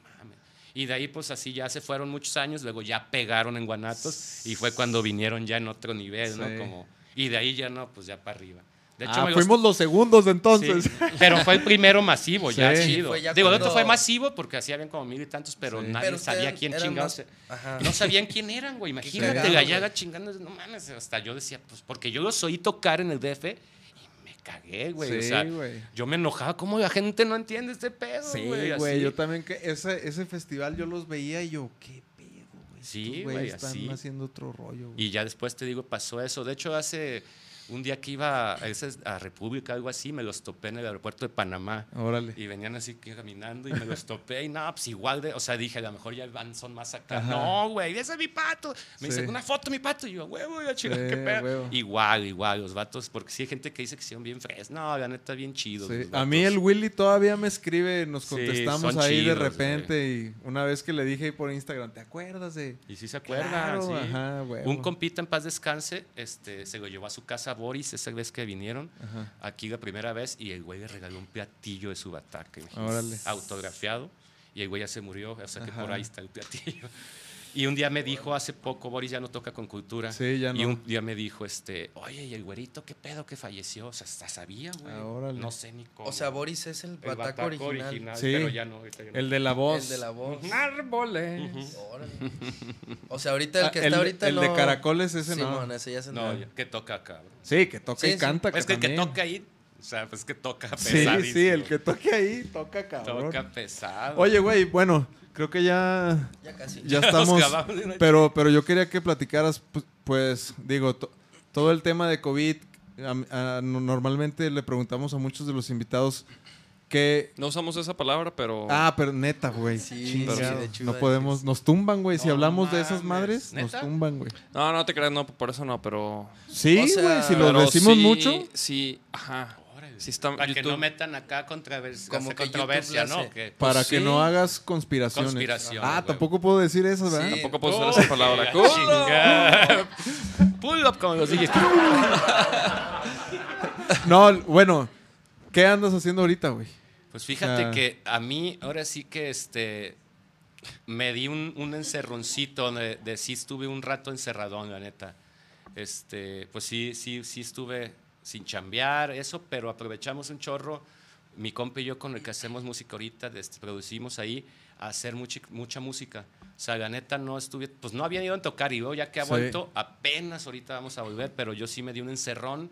Y de ahí, pues así ya se fueron muchos años, luego ya pegaron en Guanatos y fue cuando vinieron ya en otro nivel, ¿no? Sí. Como, y de ahí ya no, pues ya para arriba. De Ah, me fuimos los segundos entonces. Sí, pero fue el primero masivo, ya Sí. chido. Ya Digo, el otro cuando- fue masivo porque así habían como mil y tantos, pero Sí. nadie Pero sabía quién chingados. más-. No sabían quién eran, güey. Imagínate cagado, la güey. llaga chingando. No mames, hasta yo decía, pues porque yo los oí tocar en el DF cagué, güey. o Sí, sea, güey. yo me enojaba. ¿Cómo la gente no entiende este pedo, Sí, güey? güey. Yo también que ese, ese festival yo los veía y yo, qué pedo, güey. Sí, güey, están así. haciendo otro rollo, güey. Y ya después te digo, pasó eso. De hecho, hace Un día que iba a, República, algo así, me los topé en el aeropuerto de Panamá. Órale. Y venían así caminando y me los topé y no, pues igual de, o sea, dije, a lo mejor ya van, son más acá. Ajá. No, güey, ese es mi pato. Me Sí. dice, una foto mi pato. Y yo, huevo, ya chido, Sí, qué pedo. huevo. Igual, igual, los vatos, porque sí hay gente que dice que son bien frescos. No, la neta, bien chidos. Sí, los A mí el Willy todavía me escribe, nos contestamos ahí de repente y una vez que le dije ahí por Instagram, ¿te acuerdas de...? Y sí se acuerdan, Claro, sí. ajá. Un compita en paz descanse, este, se lo llevó a su casa Boris esa vez que vinieron, Ajá. aquí la primera vez, y el güey le regaló un platillo de su bataca, autografiado, y el güey ya se murió, o sea que Ajá. por ahí está el platillo. Y un día me dijo hace poco, Boris ya no toca con cultura. Sí, ya Y no. un día me dijo, este, oye, ¿y el güerito qué pedo que falleció? O sea, hasta sabía, güey. Ah, no sé ni cómo. O sea, Boris es el el bataco, bataco original. original, Sí. pero ya no. ya no. El de la voz. El de la voz. Árboles. Órale. O sea, ahorita el Ah, que el, está de- ahorita el no... de caracoles ese Simón, no. ese ya se No, no, que toca acá. bro. Sí, que toca Sí, y sí. canta. Es que el que toca ahí, o sea, pues que toca Sí, pesadísimo. sí, el que toque ahí toca cabrón. toca pesado. Oye, güey, bueno, creo que ya, Ya casi. ya estamos. Pero, pero yo quería que platicaras, pu- pues, digo, to- todo el tema de COVID. a- a- no- normalmente le preguntamos a muchos de los invitados que. No usamos esa palabra, pero. Ah, pero neta, güey. Sí, sí, de hecho no podemos, nos tumban, güey. Si No hablamos de esas madres, nos tumban, güey. No, no te creas, no, por eso no, pero. Sí, O güey. sea, si lo decimos sí, mucho. Sí, ajá. Órale. Sí está- Para que no metan acá controversia, Como que controversia, ¿no? Que- Para Pues que no hagas conspiraciones. Ah, tampoco puedo decir eso, ¿verdad? Sí. Tampoco puedo usar esa palabra. Pull up como los DJs. No, bueno. ¿Qué andas haciendo ahorita, güey? Pues fíjate sea- que a mí ahora sí que este me di un, un encerroncito de, de sí estuve un rato encerradón, la neta. Este, pues sí, sí, sí estuve sin chambear, eso, pero aprovechamos un chorro, mi compa y yo con el que hacemos música ahorita, este, producimos ahí, a hacer mucha, mucha música. O sea, la neta no estuve, pues no había ido a tocar y luego ya que ha Sí. vuelto, apenas ahorita vamos a volver, pero yo sí me di un encerrón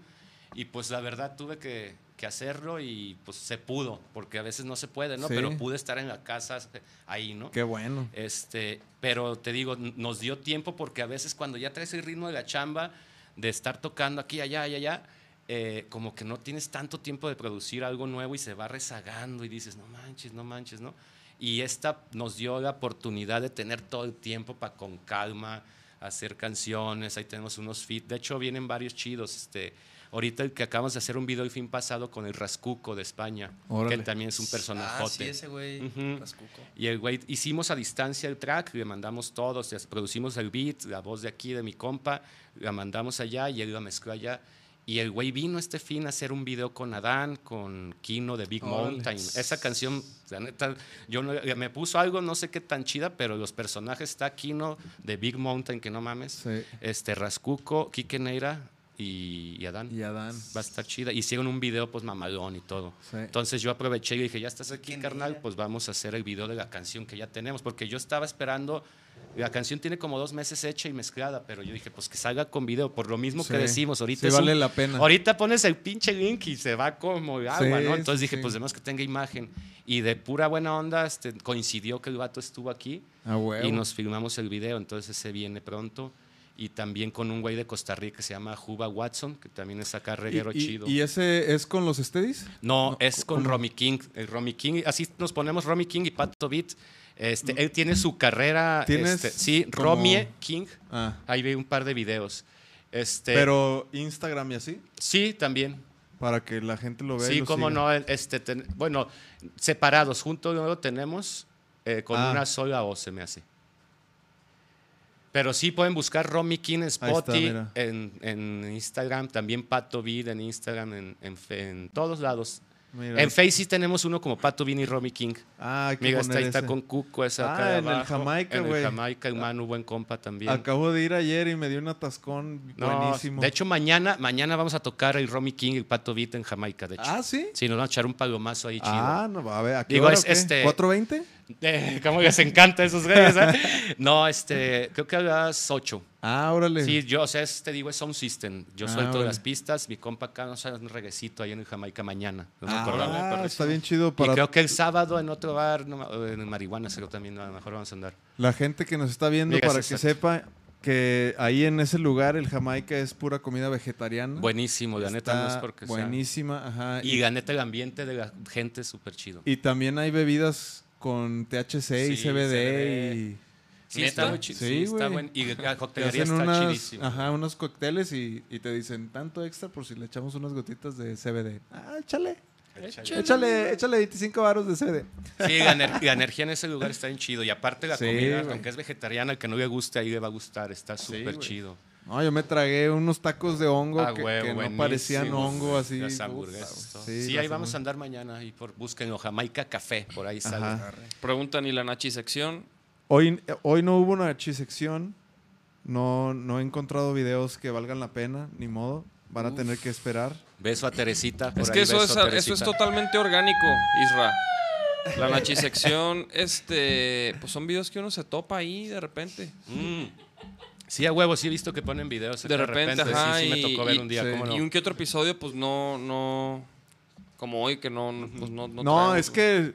y pues la verdad tuve que, que hacerlo y pues se pudo, porque a veces no se puede, ¿no? Sí. Pero pude estar en la casa ahí, ¿no? Qué bueno. Este, pero te digo, nos dio tiempo porque a veces cuando ya traes el ritmo de la chamba, de estar tocando aquí, allá, allá, allá, eh, como que no tienes tanto tiempo de producir algo nuevo y se va rezagando y dices, no manches, no manches, ¿no? Y esta nos dio la oportunidad de tener todo el tiempo para con calma hacer canciones, ahí tenemos unos feats, de hecho vienen varios chidos, este, ahorita el que acabamos de hacer un video el fin pasado con el Rascuco de España, Órale. que también es un Ah, personajote. sí, ese güey. Ujú. Rascuco. Y el güey, hicimos a distancia el track, le mandamos todos, producimos el beat, la voz de aquí de mi compa, la mandamos allá y él la mezcló allá. Y el güey vino este fin a hacer un video con Adán, con Kino de Big. Mountain. Esa canción, la neta, yo no- me puso algo, no sé qué tan chida, pero los personajes está Kino de Big Mountain, que no mames. Sí. Este, Rascuco, Kike Neira y, y Adán. Y Adán. Va a estar chida. Hicieron un video, pues mamalón y todo. Sí. Entonces yo aproveché y dije, ya estás aquí, ¿Quién carnal, pues vamos a hacer el video de la canción que ya tenemos. Porque yo estaba esperando, la canción tiene como dos meses hecha y mezclada, pero yo dije, pues que salga con video, por lo mismo que decimos. Ahorita Sí es vale un- la pena. Ahorita pones el pinche link y se va como agua, Sí, ¿no? Entonces dije, pues debemos que tenga imagen. Y de pura buena onda, este, coincidió que el vato estuvo aquí Ah, y nos filmamos el video, entonces se viene pronto. Y también con un güey de Costa Rica que se llama Juba Watson, que también es acá reguero ¿Y, y- chido. ¿Y ese es con los steadies? No, No, es con ¿cómo? Romy King. El Romy King, así nos ponemos Romy King y Pato Beat. Este, él tiene su carrera. ¿Tienes este, sí, como- Romy King. Ah. Ahí ve un par de videos. Este, Pero Instagram y así, sí, también. para que la gente lo vea. y Sí, lo cómo siga. no. Este, ten- bueno, separados, juntos no lo tenemos eh, con Ah. una sola O, se me hace. Pero sí pueden buscar Romy King en Spotify, en, en Instagram, también Pato Vid en Instagram, en, en en todos lados. Mira. En Face sí tenemos uno como Pato Vini y Romy King. Ah, hay que Mira, está, ahí está con Cuco, esa Ah, acá de en el abajo. Jamaica, En güey. el Jamaica, el Manu, buen compa también. Acabo de ir ayer y me dio un atascón No, buenísimo. De hecho, mañana, mañana vamos a tocar el Romy King y el Pato Beat en Jamaica, de hecho. Ah, ¿sí? Sí, nos vamos a echar un palomazo ahí chido. Ah, no, a ver, ¿a qué Digo, hora es o qué? este- ¿4.20? Eh, ¿Cómo les encanta esos güeyes? eh? No, este, creo que a las 8. Ah, órale. Sí, yo, o sea, es- te digo, es Sound System. Yo Ah, suelto órale. las pistas, mi compa acá nos hace un reguecito ahí en Jamaica mañana. Ah, está bien chido Y para creo que el sábado en otro bar, no, en Marihuana, creo también, a lo mejor vamos a andar. la gente que nos está viendo, para que exacto. sepa. Que ahí en ese lugar el Jamaica es pura comida vegetariana. Buenísimo, la neta no es porque sea- Buenísima, ajá. Y la neta el ambiente de la gente es súper chido. Y también hay bebidas con THC y Sí, CBD, CBD. y Sí, ¿Neta? está muy chido. Sí, Sí, está buen. Y la te coctelería hacen está unas, chidísima. ajá, unos cócteles y, y te dicen tanto extra por si le echamos unas gotitas de CBD. Ah, échale. Échale, échale 25 baros de CBD. Sí, la, ener- la energía en ese lugar está bien chido. Y aparte la Sí, comida, aunque es vegetariana, el que no le guste ahí le va a gustar. Está súper chido. No, yo me tragué unos tacos de hongo Ah, que, huevo, que no parecían hongo así. Las hamburguesas. sí, Sí, las ahí vamos a andar mañana y por búsquenlo. Jamaica Café, por ahí sale. Ajá. Preguntan, ¿y la Nachi sección? Hoy, hoy no hubo una chisección. No, no he encontrado videos que valgan la pena, ni modo. Van a tener que esperar. Beso a Teresita. por Es ahí, que eso es, a eso es totalmente orgánico, Isra. La Nachi sección, este, pues son videos que uno se topa ahí de repente. Mm. Sí, a huevo, sí he visto que ponen videos. De repente, ajá, sí, sí me y- tocó ver y- un día. sí. ¿cómo no? Y un que otro episodio, pues no, no, como hoy que no, no, pues no. No, traemos, es que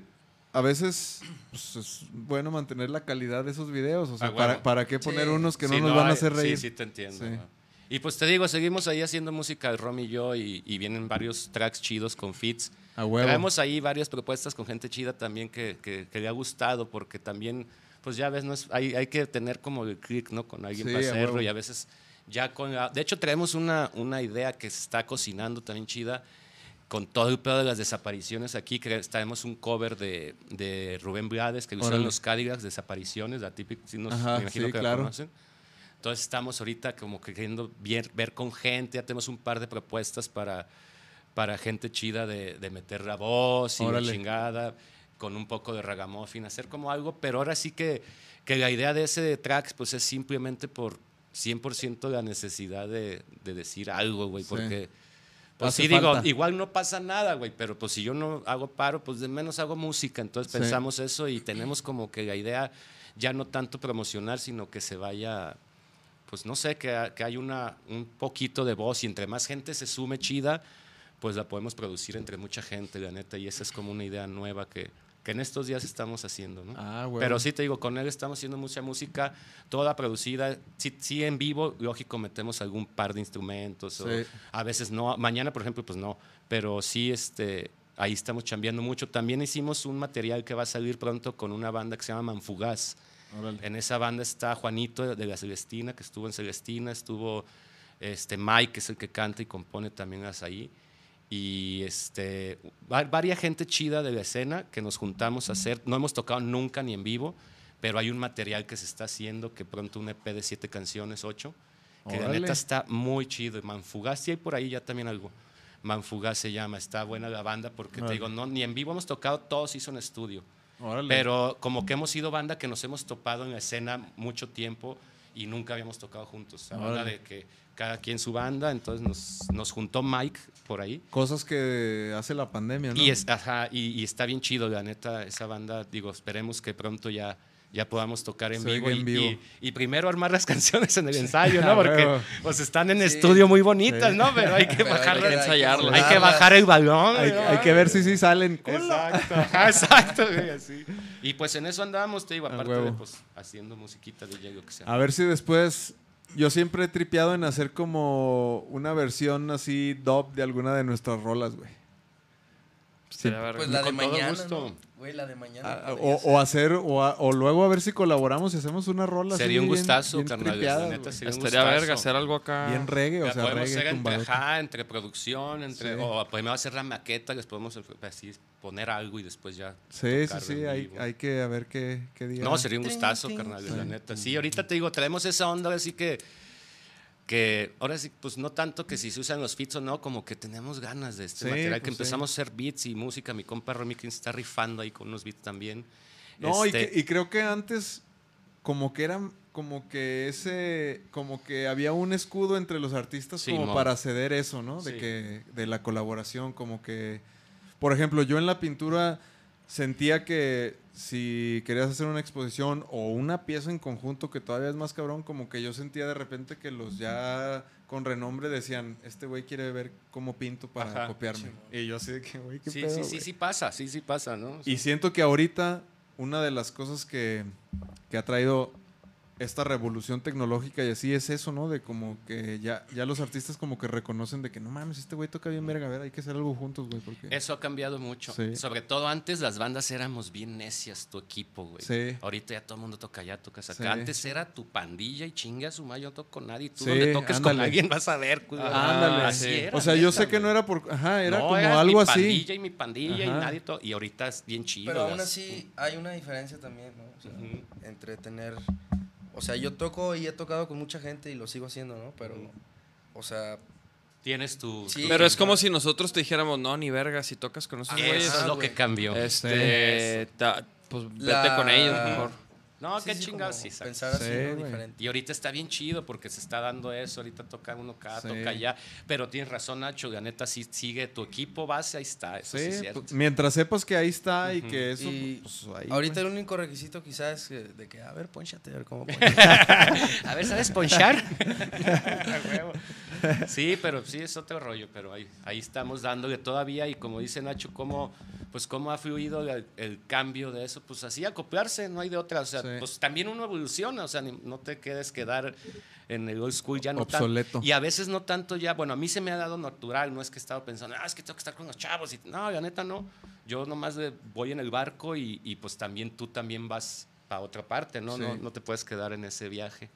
a veces pues, es bueno mantener la calidad de esos videos. O sea, Ah, ¿para. ¿para qué poner Sí. unos que no Sí, nos van a hay- hacer reír? Sí, sí, te entiendo. Sí. Y pues te digo, seguimos ahí haciendo música, Rom y yo, y, y vienen varios tracks chidos con fits. A huevo. Traemos ahí varias propuestas con gente chida también que, que- que le ha gustado, porque también, pues ya ves, no es, hay, hay que tener como el click, ¿no? Con alguien Sí, para hacerlo, huevo. y a veces ya con la- De hecho, traemos una, una idea que se está cocinando también chida, con todo el pedo de las desapariciones aquí, que traemos un cover de, de Rubén Blades, que Órale. los Cadillacs, Desapariciones, la típica, sí nos, Ajá, me imagino sí, que la claro. conocen. Entonces estamos ahorita como queriendo ver, ver con gente, ya tenemos un par de propuestas para, para gente chida de, de meter la voz y la Órale. chingada, con un poco de ragamuffin, hacer como algo, pero ahora sí que, que la idea de ese track pues es simplemente por 100% la necesidad de, de decir algo, güey, Sí. porque... Pues Hace sí, digo, falta. igual no pasa nada, güey, pero pues si yo no hago paro, pues de menos hago música. Entonces Sí. pensamos eso y tenemos como que la idea ya no tanto promocionar, sino que se vaya, pues no sé, que, que hay una, un poquito de voz y entre más gente se sume chida, pues la podemos producir entre mucha gente, la neta. Y esa es como una idea nueva que, que en estos días estamos haciendo, ¿no? Ah, huevo. Pero sí te digo, con él estamos haciendo mucha música, toda producida. Sí, sí en vivo, lógico, metemos algún par de instrumentos. o Sí. a veces no. Mañana, por ejemplo, pues no. Pero sí, este, ahí estamos chambeando mucho. También hicimos un material que va a salir pronto con una banda que se llama Manfugaz. Órale. En esa banda está Juanito de la Celestina, que estuvo en Celestina, estuvo este, Mike, que es el que canta y compone también las ahí. Y este, va- varias gente chida de la escena que nos juntamos a hacer. No hemos tocado nunca ni en vivo, pero hay un material que se está haciendo, que pronto un EP de siete canciones, ocho, que la Órale. neta está muy chido. Manfugaz, sí hay por ahí ya también algo. Manfugaz se llama, está buena la banda porque te digo, no, ni en vivo hemos tocado, todos hizo en estudio. Órale. Pero como que hemos sido banda que nos hemos topado en la escena mucho tiempo y nunca habíamos tocado juntos. Habla de que cada quien su banda, entonces nos, nos juntó Mike por ahí. Cosas que hace la pandemia, ¿no? Y, es, ajá, y, y está bien chido, la neta, esa banda, digo, esperemos que pronto ya, ya podamos tocar en Se vivo, y, en vivo. y- y primero armar las canciones en el ensayo, ¿no? Porque huevo. pues están en Sí. estudio muy bonitas, Sí. ¿no? Pero hay que Pero bajar, que ensayarlas. hay que bajar el balón. hay, ¿no? hay que ver si sí salen. Exacto, ajá, exacto, güey, así. Y pues en eso andamos, te digo, A aparte de pues haciendo musiquita de Diego que sea. A ver si después. Yo siempre he tripeado en hacer como una versión así dub de alguna de nuestras rolas, güey. Pues la de todo mañana. ¿no? Güey, la de mañana. Ah, o, o hacer, o, a- o luego a ver si colaboramos y hacemos una rola así Sería un gustazo, bien carnal, la neta, sería Estaría verga hacer algo acá. Bien reggae, o La sea, podemos reggae hacer entre, ajá, entre producción, entre, Sí. o primero hacer la maqueta, les podemos así poner algo y después ya. Sí, sí, sí, en hay, vivo. hay que a ver qué, qué día. No, sería un gustazo, carnal, tin. la neta. Sí, ahorita te digo, traemos esa onda, así que, que ahora sí, pues no tanto que si se usan los fits o no, como que tenemos ganas de este Sí, material, que pues sí. empezamos a hacer beats y música. Mi compa Romy King está rifando ahí con unos beats también. No, y, Este, que- y creo que antes como que eran como que ese como que había un escudo entre los artistas Sí, como mo. para ceder eso, ¿no? De que de la colaboración como que por ejemplo, yo en la pintura sentía que si querías hacer una exposición o una pieza en conjunto que todavía es más cabrón, como que yo sentía de repente que los ya con renombre decían, este güey quiere ver cómo pinto para Ajá. copiarme. y yo así de que, güey, qué sí, pedo, sí, sí, güey?". sí pasa, sí, sí pasa, ¿no? Y siento que ahorita una de las cosas que, que ha traído esta revolución tecnológica y así es eso, ¿no? De como que ya, ya los artistas como que reconocen de que no mames, este güey toca bien verga, a ver, hay que hacer algo juntos, güey. Porque... Eso ha cambiado mucho. Sí. Sobre todo antes las bandas éramos bien necias, tu equipo, güey. Sí. Ahorita ya todo el mundo toca allá, tocas acá. Sí. Antes era tu pandilla y chinga su madre, yo no toco con nadie. Tú Sí, donde toques con alguien vas a ver, güey. Ándale. Así sí. era, o sea, yo sé que güey. no era por... Ajá, era No, como era algo mi así. pandilla y mi pandilla y nadie to- Y ahorita es bien chido. Pero aún las- así hay una diferencia también, ¿no? O sea, entre tener... O sea, yo toco y he tocado con mucha gente y lo sigo haciendo, ¿no? Pero, o sea, Tienes tu... Sí. Pero es como si nosotros te dijéramos, no, ni verga, si tocas con esos Eso güeyes. es Ah, lo que cambió. Este, ta- pues vete La- con ellos mejor. No, sí, qué sí, chingados, como sí. Pensar así, Sí, ¿no? Diferente. Y ahorita está bien chido porque se está dando eso. Ahorita toca uno acá, Sí. toca allá. Pero tienes razón, Nacho. La neta, sí sigue tu equipo base, ahí está. Eso sí, Sí, es cierto. pues, mientras sepas que ahí está y que eso... Y pues, ahí, ahorita el único requisito quizás es que- de que, a ver, ponchate, a ver cómo. A ver, ¿sabes ponchar? sí, pero sí es otro rollo, pero ahí, ahí estamos dándole todavía y como dice Nacho, cómo, pues cómo ha fluido el, el cambio de eso, pues así acoplarse, no hay de otra, o sea, Sí. pues también uno evoluciona, o sea, ni- no te quedes quedar en el old school ya no Obsoleto. y a veces no tanto ya, bueno, a mí se me ha dado natural, no es que he estado pensando, ah, es que tengo que estar con los chavos, y, no, la neta no, yo nomás voy en el barco y, y, pues también tú también vas para otra parte, ¿no? Sí. ¿no? No te puedes quedar en ese viaje.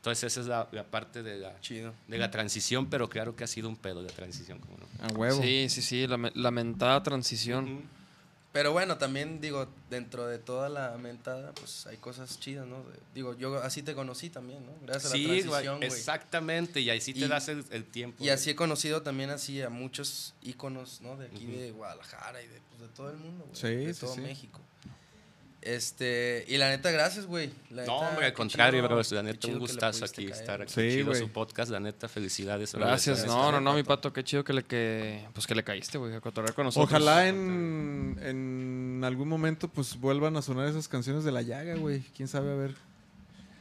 Entonces esa es la, la parte de la, Chido. de la transición, pero claro que ha sido un pedo de transición, como no. A huevo. Sí, sí, sí, la me- lamentada transición. Pero bueno, también digo, dentro de toda la mentada, pues hay cosas chidas, ¿no? De- digo, yo así te conocí también, ¿no? Gracias a la transición, güey. exactamente, y ahí sí te Y- das el, el tiempo. Y así he conocido también así a muchos íconos, ¿no? De aquí de Guadalajara y de, pues, de todo el mundo, güey. Sí, de sí, todo sí. México. Este, y la neta, gracias, güey. La No, neta, hombre, al contrario, chido, bro, la neta, un gustazo aquí caer, estar aquí. Sí, chido güey. su podcast, la neta, felicidades. Gracias. No, no, no, mi Pato. qué chido que le que pues que le caíste, güey, a cotorrear con nosotros. Ojalá en, en algún momento pues vuelvan a sonar esas canciones de la llaga, güey. Quién sabe, a ver.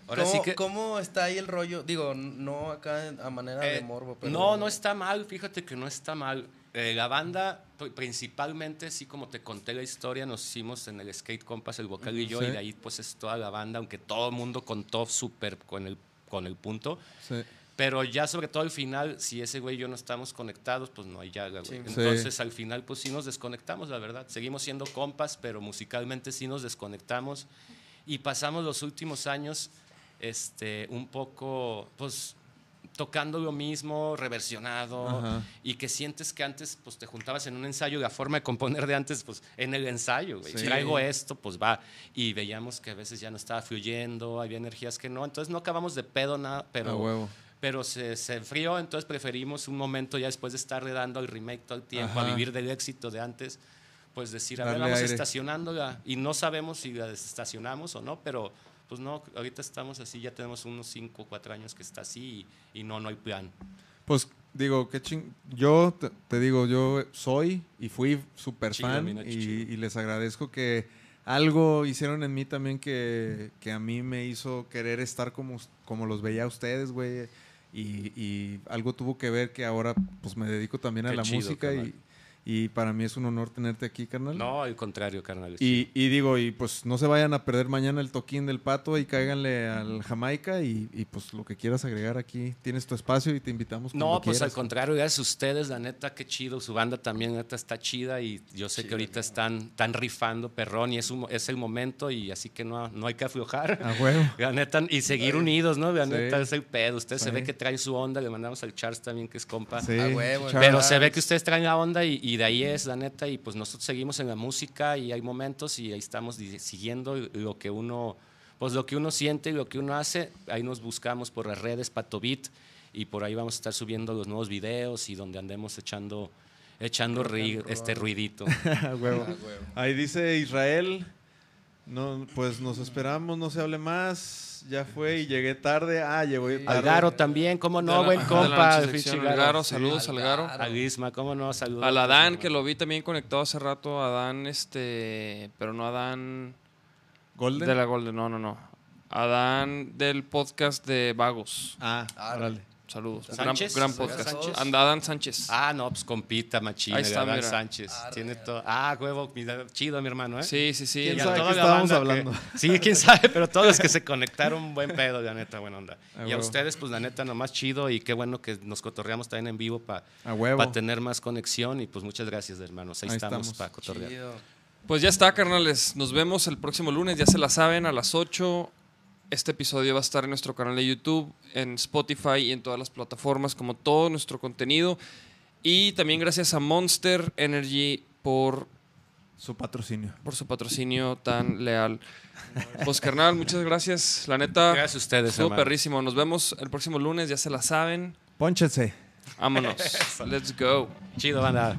Ahora ¿Cómo, sí que... ¿Cómo está ahí el rollo? Digo, no acá a manera de Eh, morbo, pero... No, no está mal, fíjate que no está mal. Eh, la banda, principalmente, así como te conté la historia, nos hicimos en el Skate Compass, el vocal y yo, Sí. y de ahí pues es toda la banda, aunque todo el mundo contó súper con el, con el punto. Sí. Pero ya sobre todo al final, si ese güey y yo no estamos conectados, pues no hay llaga, güey. Sí. Entonces al final pues sí nos desconectamos, la verdad. Seguimos siendo compas, pero musicalmente sí nos desconectamos. Y pasamos los últimos años este, un poco, pues tocando lo mismo, reversionado, Ajá. y que sientes que antes pues te juntabas en un ensayo, la forma de componer de antes, pues en el ensayo, güey. Sí. Traigo esto, pues va. Y veíamos que a veces ya no estaba fluyendo, había energías que no. Entonces no acabamos de pedo nada, pero huevo. pero se, se enfrió, entonces preferimos un momento ya después de estarle dando el remake todo el tiempo, Ajá. a vivir del éxito de antes, pues decir, a ver, vamos aire. estacionándola. Y no sabemos si la desestacionamos o no, pero pues no, ahorita estamos así, ya tenemos unos 5 o 4 años que está así y, y no, no hay plan. Pues digo, qué ching... Yo te, te digo, yo soy y fui súper fan y, y les agradezco que algo hicieron en mí también que, que a mí me hizo querer estar como, como los veía a ustedes, güey. Y, y algo tuvo que ver que ahora pues me dedico también a Qué la chido, música y. y para mí es un honor tenerte aquí, carnal. No, al contrario, carnal. Y, y digo, y pues no se vayan a perder mañana el toquín del pato y cáiganle al Jamaica y, y, pues lo que quieras agregar aquí, tienes tu espacio y te invitamos. No, pues al contrario, gracias a ustedes, la neta, qué chido. Su banda también, neta, está chida y yo sé que ahorita están, están rifando perrón y es, un- es el momento y así que no, no hay que aflojar. A huevo. La neta, y seguir unidos, ¿no? La Sí. neta es el pedo. Usted se ve que trae su onda, le mandamos al Charles también, que es compa. Sí, A huevo. Pero se ve que ustedes traen la onda y, y de ahí es, la neta, y pues nosotros seguimos en la música y hay momentos y ahí estamos siguiendo lo que uno, pues lo que uno siente y lo que uno hace. Ahí nos buscamos por las redes, Patobit, y por ahí vamos a estar subiendo los nuevos videos y donde andemos echando, echando ri- este ruidito. Ahí dice Israel, no, pues nos esperamos, no se hable más, ya fue y llegué tarde. Ah, llegó tarde. Algaro también, cómo no, buen compa. Algaro, Sí. saludos, Algaro. Algaro. A Lisma, cómo no, saludos. Al Adán, que lo vi también conectado hace rato, Adán, este, pero no Adán Golden. de la Golden, no, no, no. Adán del podcast de Vagos. Ah, Ah, órale. Saludos. Gran, ¿Sánchez? gran ¿Adán podcast. Sánchez? Anda, Adán Sánchez. Ah, no, pues compita, machina, Ahí está, Adán mira. Sánchez. Tiene todo. Ah, huevo, chido, mi hermano, ¿eh? Sí, sí, sí. ¿Quién Y a sabe toda estábamos que- hablando? sí, quién sabe, pero todos los que se conectaron, buen pedo, la neta, buena onda. A y a ustedes, pues la neta, nomás chido y qué bueno que nos cotorreamos también en vivo para tener más conexión y pues muchas gracias, hermanos. Ahí, Ahí estamos, estamos. para cotorrear. Chido. Pues ya está, carnales. Nos vemos el próximo lunes, ya se la saben, a las 8. Este episodio va a estar en nuestro canal de YouTube, en Spotify y en todas las plataformas, como todo nuestro contenido. Y también gracias a Monster Energy por, Su patrocinio. por su patrocinio tan leal. Pues, carnal, muchas gracias. La neta, Gracias a ustedes, estuvo hermano. perrísimo. Nos vemos el próximo lunes, ya se la saben. Pónchense. Vámonos. Let's go. Chido, banda.